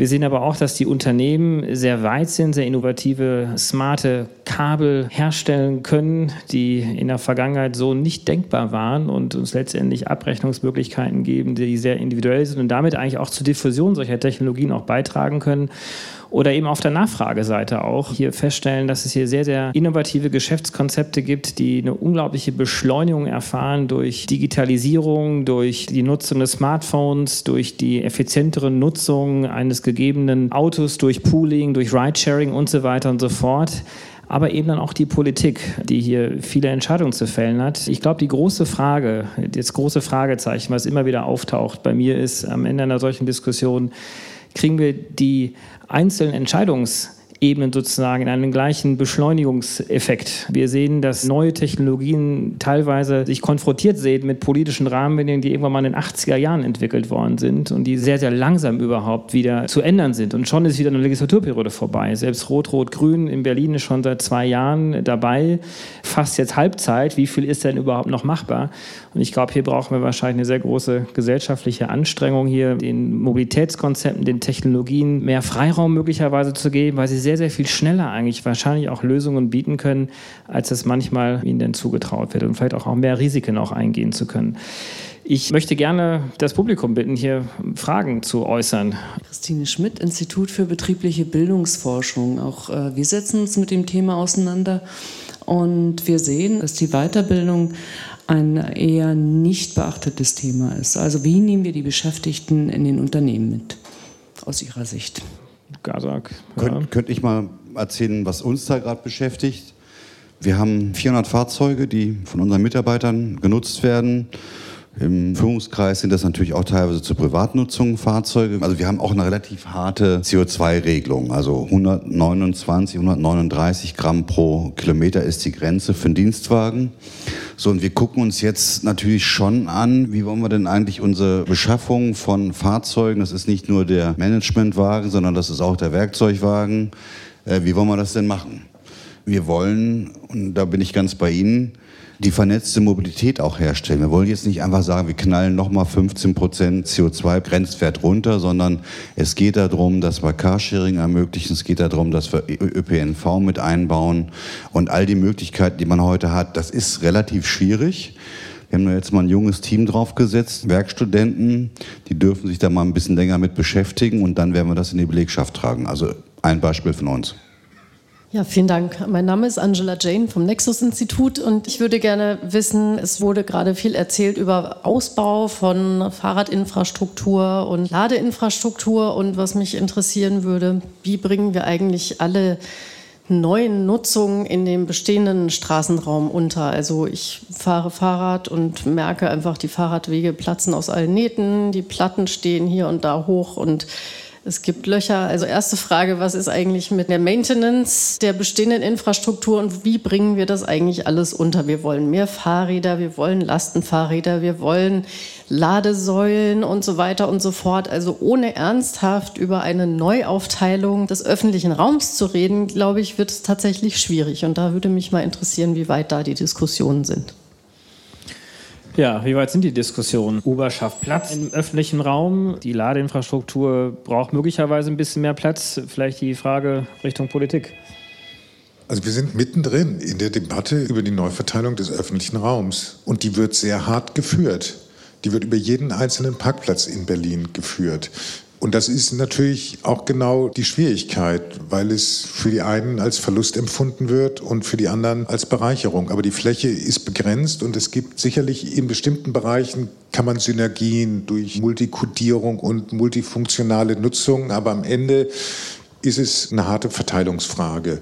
Wir sehen aber auch, dass die Unternehmen sehr weit sind, sehr innovative, smarte Kabel herstellen können, die in der Vergangenheit so nicht denkbar waren und uns letztendlich Abrechnungsmöglichkeiten geben, die sehr individuell sind und damit eigentlich auch zur Diffusion solcher Technologien auch beitragen können oder eben auf der Nachfrageseite auch hier feststellen, dass es hier sehr, sehr innovative Geschäftskonzepte gibt, die eine unglaubliche Beschleunigung erfahren durch Digitalisierung, durch die Nutzung des Smartphones, durch die effizientere Nutzung eines gegebenen Autos, durch Pooling, durch Ridesharing und so weiter und so fort aber eben dann auch die Politik, die hier viele Entscheidungen zu fällen hat. Ich glaube, die große Frage, das große Fragezeichen, was immer wieder auftaucht bei mir ist am Ende einer solchen Diskussion, kriegen wir die einzelnen Entscheidungs- Ebenen sozusagen in einen gleichen Beschleunigungseffekt. Wir sehen, dass neue Technologien teilweise sich konfrontiert sehen mit politischen Rahmenbedingungen, die irgendwann mal in den 80er Jahren entwickelt worden sind und die sehr, sehr langsam überhaupt wieder zu ändern sind. Und schon ist wieder eine Legislaturperiode vorbei. Selbst Rot-Rot-Grün in Berlin ist schon seit zwei Jahren dabei, fast jetzt Halbzeit. Wie viel ist denn überhaupt noch machbar? Und ich glaube, hier brauchen wir wahrscheinlich eine sehr große gesellschaftliche Anstrengung, hier den Mobilitätskonzepten, den Technologien mehr Freiraum möglicherweise zu geben, weil sie sehr, sehr viel schneller eigentlich wahrscheinlich auch Lösungen bieten können, als es manchmal ihnen denn zugetraut wird und vielleicht auch, auch mehr Risiken auch eingehen zu können. Ich möchte gerne das Publikum bitten, hier Fragen zu äußern. Christine Schmidt, Institut für betriebliche Bildungsforschung. Auch äh, wir setzen uns mit dem Thema auseinander und wir sehen, dass die Weiterbildung ein eher nicht beachtetes Thema ist. Also wie nehmen wir die Beschäftigten in den Unternehmen mit, aus Ihrer Sicht? Gazak. Ja. Könnt, könnte ich mal erzählen, was uns da gerade beschäftigt? Wir haben 400 Fahrzeuge, die von unseren Mitarbeitern genutzt werden. Im Führungskreis sind das natürlich auch teilweise zur Privatnutzung Fahrzeuge. Also wir haben auch eine relativ harte CO2-Regelung. Also 129, 139 Gramm pro Kilometer ist die Grenze für einen Dienstwagen. So, und wir gucken uns jetzt natürlich schon an, wie wollen wir denn eigentlich unsere Beschaffung von Fahrzeugen, das ist nicht nur der Managementwagen, sondern das ist auch der Werkzeugwagen, äh, wie wollen wir das denn machen? Wir wollen, und da bin ich ganz bei Ihnen, die vernetzte Mobilität auch herstellen. Wir wollen jetzt nicht einfach sagen, wir knallen nochmal 15 Prozent CO2-Grenzwert runter, sondern es geht darum, dass wir Carsharing ermöglichen, es geht darum, dass wir ÖPNV mit einbauen und all die Möglichkeiten, die man heute hat. Das ist relativ schwierig. Wir haben jetzt mal ein junges Team draufgesetzt, Werkstudenten, die dürfen sich da mal ein bisschen länger mit beschäftigen und dann werden wir das in die Belegschaft tragen. Also ein Beispiel von uns. Ja, vielen Dank. Mein Name ist Angela Jane vom Nexus Institut und ich würde gerne wissen, es wurde gerade viel erzählt über Ausbau von Fahrradinfrastruktur und Ladeinfrastruktur und was mich interessieren würde, wie bringen wir eigentlich alle neuen Nutzungen in dem bestehenden Straßenraum unter. Also ich fahre Fahrrad und merke einfach, die Fahrradwege platzen aus allen Nähten, die Platten stehen hier und da hoch und es gibt Löcher. Also erste Frage, was ist eigentlich mit der Maintenance der bestehenden Infrastruktur und wie bringen wir das eigentlich alles unter? Wir wollen mehr Fahrräder, wir wollen Lastenfahrräder, wir wollen Ladesäulen und so weiter und so fort. Also ohne ernsthaft über eine Neuaufteilung des öffentlichen Raums zu reden, glaube ich, wird es tatsächlich schwierig. Und da würde mich mal interessieren, wie weit da die Diskussionen sind. Ja, wie weit sind die Diskussionen? Uber schafft Platz im öffentlichen Raum. Die Ladeinfrastruktur braucht möglicherweise ein bisschen mehr Platz. Vielleicht die Frage Richtung Politik. Also wir sind mittendrin in der Debatte über die Neuverteilung des öffentlichen Raums. Und die wird sehr hart geführt. Die wird über jeden einzelnen Parkplatz in Berlin geführt. Und das ist natürlich auch genau die Schwierigkeit, weil es für die einen als Verlust empfunden wird und für die anderen als Bereicherung. Aber die Fläche ist begrenzt und es gibt sicherlich in bestimmten Bereichen kann man Synergien durch Multikodierung und multifunktionale Nutzung, aber am Ende ist es eine harte Verteilungsfrage.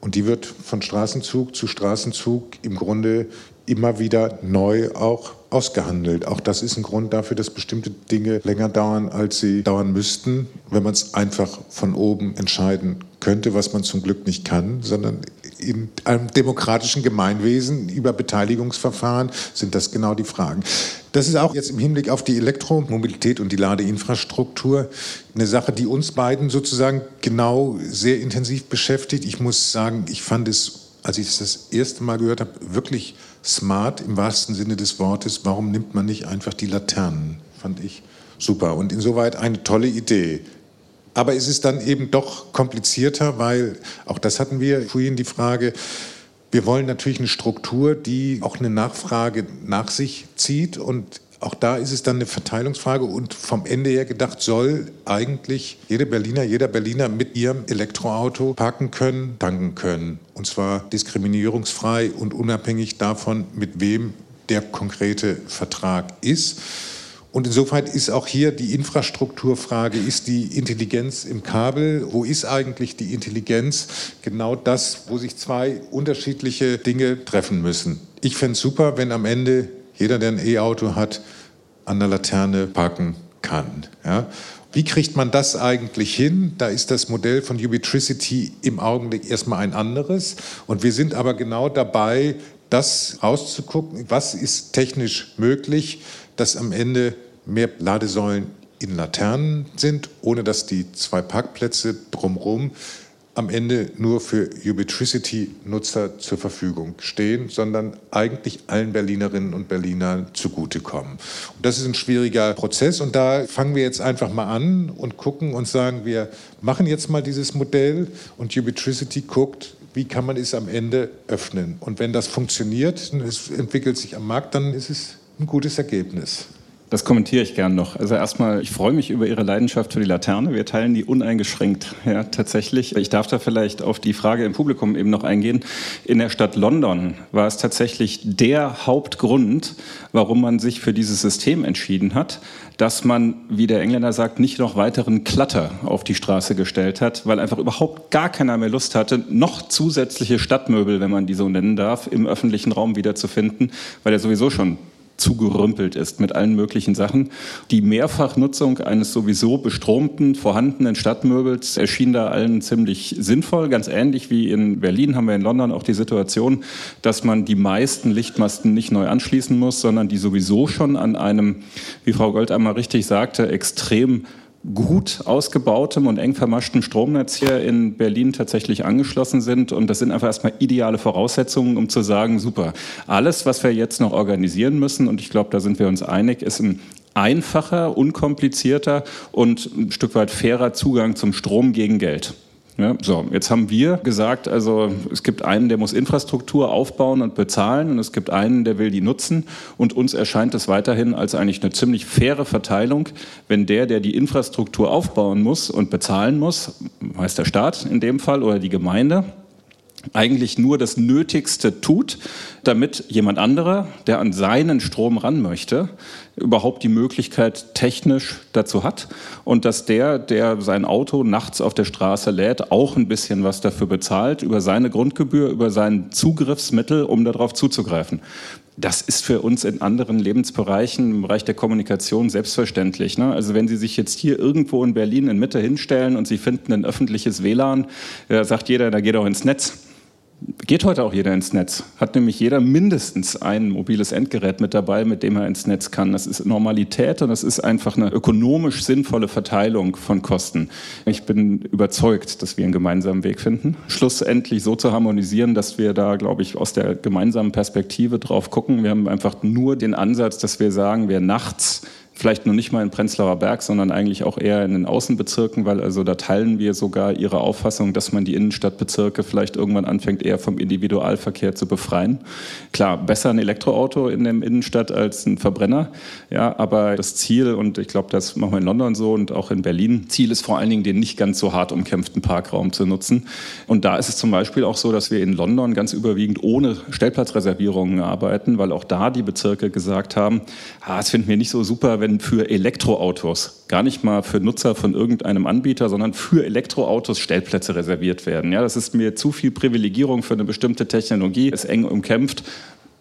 Und die wird von Straßenzug zu Straßenzug im Grunde immer wieder neu auch ausgehandelt. Auch das ist ein Grund dafür, dass bestimmte Dinge länger dauern, als sie dauern müssten, wenn man es einfach von oben entscheiden könnte, was man zum Glück nicht kann, sondern in einem demokratischen Gemeinwesen über Beteiligungsverfahren sind das genau die Fragen. Das ist auch jetzt im Hinblick auf die Elektromobilität und die Ladeinfrastruktur eine Sache, die uns beiden sozusagen genau sehr intensiv beschäftigt. Ich muss sagen, ich fand es, als ich es das erste Mal gehört habe, wirklich smart im wahrsten Sinne des Wortes. Warum nimmt man nicht einfach die Laternen? Fand ich super und insoweit eine tolle Idee. Aber es ist dann eben doch komplizierter, weil auch das hatten wir vorhin die Frage, wir wollen natürlich eine Struktur, die auch eine Nachfrage nach sich zieht und auch da ist es dann eine Verteilungsfrage und vom Ende her gedacht soll eigentlich jede Berliner, jeder Berliner mit ihrem Elektroauto parken können, tanken können. Und zwar diskriminierungsfrei und unabhängig davon, mit wem der konkrete Vertrag ist. Und insofern ist auch hier die Infrastrukturfrage, ist die Intelligenz im Kabel, wo ist eigentlich die Intelligenz? Genau das, wo sich zwei unterschiedliche Dinge treffen müssen. Ich fände es super, wenn am Ende jeder, der ein E-Auto hat, an der Laterne parken kann. Ja? Wie kriegt man das eigentlich hin? Da ist das Modell von Ubitricity im Augenblick erstmal ein anderes. Und wir sind aber genau dabei, das rauszugucken, was ist technisch möglich, dass am Ende mehr Ladesäulen in Laternen sind, ohne dass die zwei Parkplätze drumherum am Ende nur für Ubitricity-Nutzer zur Verfügung stehen, sondern eigentlich allen Berlinerinnen und Berlinern zugutekommen. Und das ist ein schwieriger Prozess und da fangen wir jetzt einfach mal an und gucken und sagen, wir machen jetzt mal dieses Modell und Ubitricity guckt, wie kann man es am Ende öffnen. Und wenn das funktioniert und es entwickelt sich am Markt, dann ist es ein gutes Ergebnis. Das kommentiere ich gern noch. Also erstmal, ich freue mich über Ihre Leidenschaft für die Laterne. Wir teilen die uneingeschränkt. Ja, tatsächlich. Ich darf da vielleicht auf die Frage im Publikum eben noch eingehen. In der Stadt London war es tatsächlich der Hauptgrund, warum man sich für dieses System entschieden hat, dass man, wie der Engländer sagt, nicht noch weiteren Klatter auf die Straße gestellt hat, weil einfach überhaupt gar keiner mehr Lust hatte, noch zusätzliche Stadtmöbel, wenn man die so nennen darf, im öffentlichen Raum wiederzufinden, weil er sowieso schon zugerümpelt ist mit allen möglichen Sachen. Die Mehrfachnutzung eines sowieso bestromten, vorhandenen Stadtmöbels erschien da allen ziemlich sinnvoll. Ganz ähnlich wie in Berlin haben wir in London auch die Situation, dass man die meisten Lichtmasten nicht neu anschließen muss, sondern die sowieso schon an einem, wie Frau Gold einmal richtig sagte, extrem gut ausgebautem und eng vermaschtem Stromnetz hier in Berlin tatsächlich angeschlossen sind. Und das sind einfach erstmal ideale Voraussetzungen, um zu sagen, super, alles, was wir jetzt noch organisieren müssen, und ich glaube, da sind wir uns einig, ist ein einfacher, unkomplizierter und ein Stück weit fairer Zugang zum Strom gegen Geld. Ja, so, jetzt haben wir gesagt, also es gibt einen, der muss Infrastruktur aufbauen und bezahlen und es gibt einen, der will die nutzen. Und uns erscheint es weiterhin als eigentlich eine ziemlich faire Verteilung, wenn der, der die Infrastruktur aufbauen muss und bezahlen muss, heißt der Staat in dem Fall oder die Gemeinde, eigentlich nur das Nötigste tut, damit jemand anderer, der an seinen Strom ran möchte, überhaupt die Möglichkeit technisch dazu hat und dass der, der sein Auto nachts auf der Straße lädt, auch ein bisschen was dafür bezahlt, über seine Grundgebühr, über sein Zugriffsmittel, um darauf zuzugreifen. Das ist für uns in anderen Lebensbereichen, im Bereich der Kommunikation, selbstverständlich. Ne? Also wenn Sie sich jetzt hier irgendwo in Berlin in Mitte hinstellen und Sie finden ein öffentliches WLAN, da sagt jeder, da geht auch ins Netz geht heute auch jeder ins Netz. Hat nämlich jeder mindestens ein mobiles Endgerät mit dabei, mit dem er ins Netz kann. Das ist Normalität und das ist einfach eine ökonomisch sinnvolle Verteilung von Kosten. Ich bin überzeugt, dass wir einen gemeinsamen Weg finden. Schlussendlich so zu harmonisieren, dass wir da, glaube ich, aus der gemeinsamen Perspektive drauf gucken. Wir haben einfach nur den Ansatz, dass wir sagen, wer nachts Vielleicht nur nicht mal in Prenzlauer Berg, sondern eigentlich auch eher in den Außenbezirken, weil also da teilen wir sogar ihre Auffassung, dass man die Innenstadtbezirke vielleicht irgendwann anfängt, eher vom Individualverkehr zu befreien. Klar, besser ein Elektroauto in der Innenstadt als ein Verbrenner, ja, aber das Ziel, und ich glaube, das machen wir in London so und auch in Berlin, Ziel ist vor allen Dingen, den nicht ganz so hart umkämpften Parkraum zu nutzen. Und da ist es zum Beispiel auch so, dass wir in London ganz überwiegend ohne Stellplatzreservierungen arbeiten, weil auch da die Bezirke gesagt haben, ah, das finden wir nicht so super, wenn für Elektroautos, gar nicht mal für Nutzer von irgendeinem Anbieter, sondern für Elektroautos Stellplätze reserviert werden. Ja, das ist mir zu viel Privilegierung für eine bestimmte Technologie, ist eng umkämpft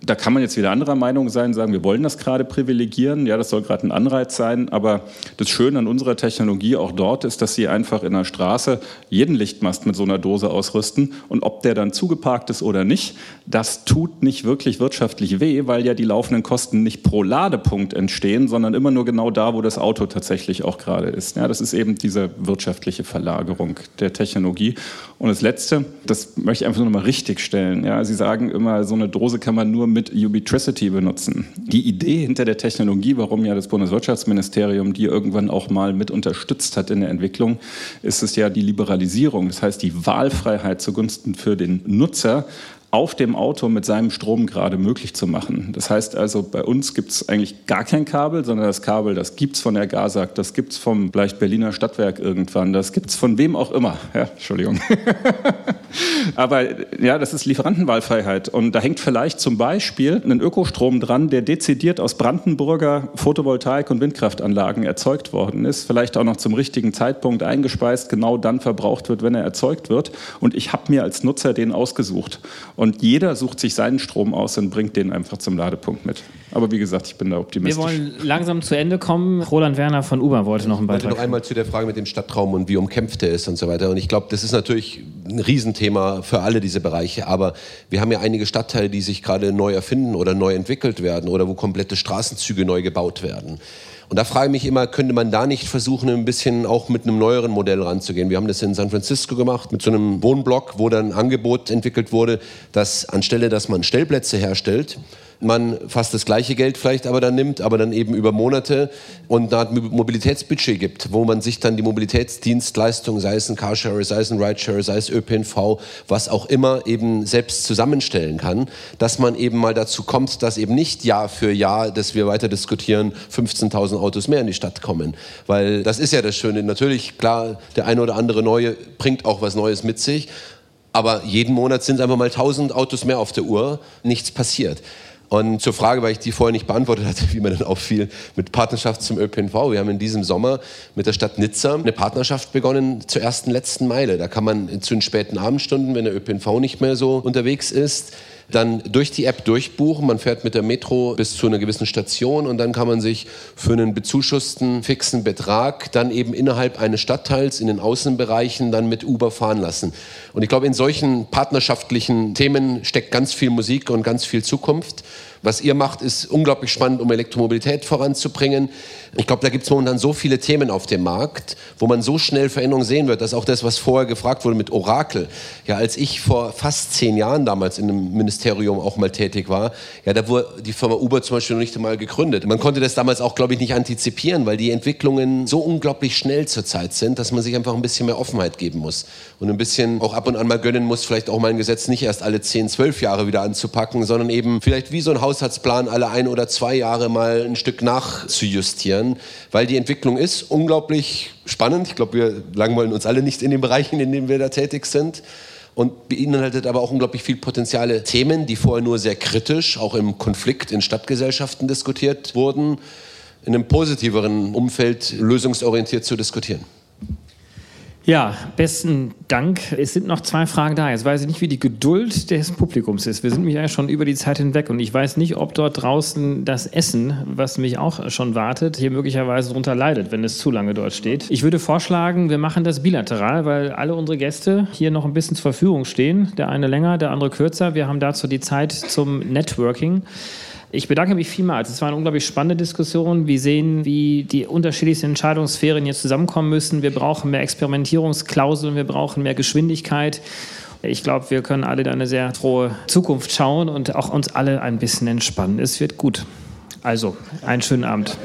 da kann man jetzt wieder anderer Meinung sein, sagen, wir wollen das gerade privilegieren. Ja, das soll gerade ein Anreiz sein. Aber das Schöne an unserer Technologie auch dort ist, dass sie einfach in der Straße jeden Lichtmast mit so einer Dose ausrüsten. Und ob der dann zugeparkt ist oder nicht, das tut nicht wirklich wirtschaftlich weh, weil ja die laufenden Kosten nicht pro Ladepunkt entstehen, sondern immer nur genau da, wo das Auto tatsächlich auch gerade ist. Ja, das ist eben diese wirtschaftliche Verlagerung der Technologie. Und das Letzte, das möchte ich einfach nur noch mal richtig stellen. Ja, Sie sagen immer, so eine Dose kann man nur mit Ubitricity benutzen. Die Idee hinter der Technologie, warum ja das Bundeswirtschaftsministerium die irgendwann auch mal mit unterstützt hat in der Entwicklung, ist es ja die Liberalisierung, das heißt die Wahlfreiheit zugunsten für den Nutzer auf dem Auto mit seinem Strom gerade möglich zu machen. Das heißt also, bei uns gibt es eigentlich gar kein Kabel, sondern das Kabel, das gibt es von der GASAG, das gibt es vom vielleicht Berliner Stadtwerk irgendwann, das gibt es von wem auch immer. Ja, Entschuldigung. Aber ja, das ist Lieferantenwahlfreiheit. Und da hängt vielleicht zum Beispiel ein Ökostrom dran, der dezidiert aus Brandenburger Photovoltaik- und Windkraftanlagen erzeugt worden ist, vielleicht auch noch zum richtigen Zeitpunkt eingespeist, genau dann verbraucht wird, wenn er erzeugt wird. Und ich habe mir als Nutzer den ausgesucht. Und jeder sucht sich seinen Strom aus und bringt den einfach zum Ladepunkt mit. Aber wie gesagt, ich bin da optimistisch. Wir wollen langsam zu Ende kommen. Roland Werner von Uber wollte noch einen Beitrag. Ich wollte noch einmal zu der Frage mit dem Stadtraum und wie umkämpft er ist und so weiter. Und ich glaube, das ist natürlich ein Riesenthema für alle diese Bereiche. Aber wir haben ja einige Stadtteile, die sich gerade neu erfinden oder neu entwickelt werden oder wo komplette Straßenzüge neu gebaut werden. Und da frage ich mich immer, könnte man da nicht versuchen, ein bisschen auch mit einem neueren Modell ranzugehen? Wir haben das in San Francisco gemacht mit so einem Wohnblock, wo dann ein Angebot entwickelt wurde, dass anstelle, dass man Stellplätze herstellt, man fast das gleiche Geld vielleicht aber dann nimmt, aber dann eben über Monate und eine Art Mobilitätsbudget gibt, wo man sich dann die Mobilitätsdienstleistung, sei es ein Carsharer, sei es ein Rideshare, sei es ÖPNV, was auch immer eben selbst zusammenstellen kann, dass man eben mal dazu kommt, dass eben nicht Jahr für Jahr, dass wir weiter diskutieren, 15.000 Autos mehr in die Stadt kommen. Weil das ist ja das Schöne. Natürlich, klar, der eine oder andere Neue bringt auch was Neues mit sich. Aber jeden Monat sind einfach mal 1000 Autos mehr auf der Uhr, nichts passiert. Und zur Frage, weil ich die vorher nicht beantwortet hatte, wie mir dann auffiel, mit Partnerschaft zum ÖPNV. Wir haben in diesem Sommer mit der Stadt Nizza eine Partnerschaft begonnen zur ersten letzten Meile. Da kann man zu den späten Abendstunden, wenn der ÖPNV nicht mehr so unterwegs ist, dann durch die App durchbuchen. Man fährt mit der Metro bis zu einer gewissen Station und dann kann man sich für einen bezuschussten fixen Betrag dann eben innerhalb eines Stadtteils in den Außenbereichen dann mit Uber fahren lassen. Und ich glaube, in solchen partnerschaftlichen Themen steckt ganz viel Musik und ganz viel Zukunft. Was ihr macht, ist unglaublich spannend, um Elektromobilität voranzubringen. Ich glaube, da gibt es momentan so viele Themen auf dem Markt, wo man so schnell Veränderungen sehen wird, dass auch das, was vorher gefragt wurde mit Orakel, ja, als ich vor fast zehn Jahren damals in einem Ministerium auch mal tätig war, ja, da wurde die Firma Uber zum Beispiel noch nicht einmal gegründet. Man konnte das damals auch, glaube ich, nicht antizipieren, weil die Entwicklungen so unglaublich schnell zurzeit sind, dass man sich einfach ein bisschen mehr Offenheit geben muss und ein bisschen auch ab und an mal gönnen muss, vielleicht auch mal ein Gesetz nicht erst alle zehn, zwölf Jahre wieder anzupacken, sondern eben vielleicht wie so ein Haushaltsplan alle ein oder zwei Jahre mal ein Stück nachzujustieren weil die Entwicklung ist unglaublich spannend. Ich glaube, wir langweilen uns alle nicht in den Bereichen, in denen wir da tätig sind. Und beinhaltet aber auch unglaublich viel potenziale Themen, die vorher nur sehr kritisch, auch im Konflikt in Stadtgesellschaften diskutiert wurden, in einem positiveren Umfeld lösungsorientiert zu diskutieren. Ja, besten Dank. Es sind noch zwei Fragen da. Jetzt weiß ich nicht, wie die Geduld des Publikums ist. Wir sind mich ja schon über die Zeit hinweg und ich weiß nicht, ob dort draußen das Essen, was mich auch schon wartet, hier möglicherweise darunter leidet, wenn es zu lange dort steht. Ich würde vorschlagen, wir machen das bilateral, weil alle unsere Gäste hier noch ein bisschen zur Verfügung stehen. Der eine länger, der andere kürzer. Wir haben dazu die Zeit zum Networking. Ich bedanke mich vielmals. Es war eine unglaublich spannende Diskussion. Wir sehen, wie die unterschiedlichsten Entscheidungssphären jetzt zusammenkommen müssen. Wir brauchen mehr Experimentierungsklauseln, wir brauchen mehr Geschwindigkeit. Ich glaube, wir können alle in eine sehr frohe Zukunft schauen und auch uns alle ein bisschen entspannen. Es wird gut. Also, einen schönen Abend.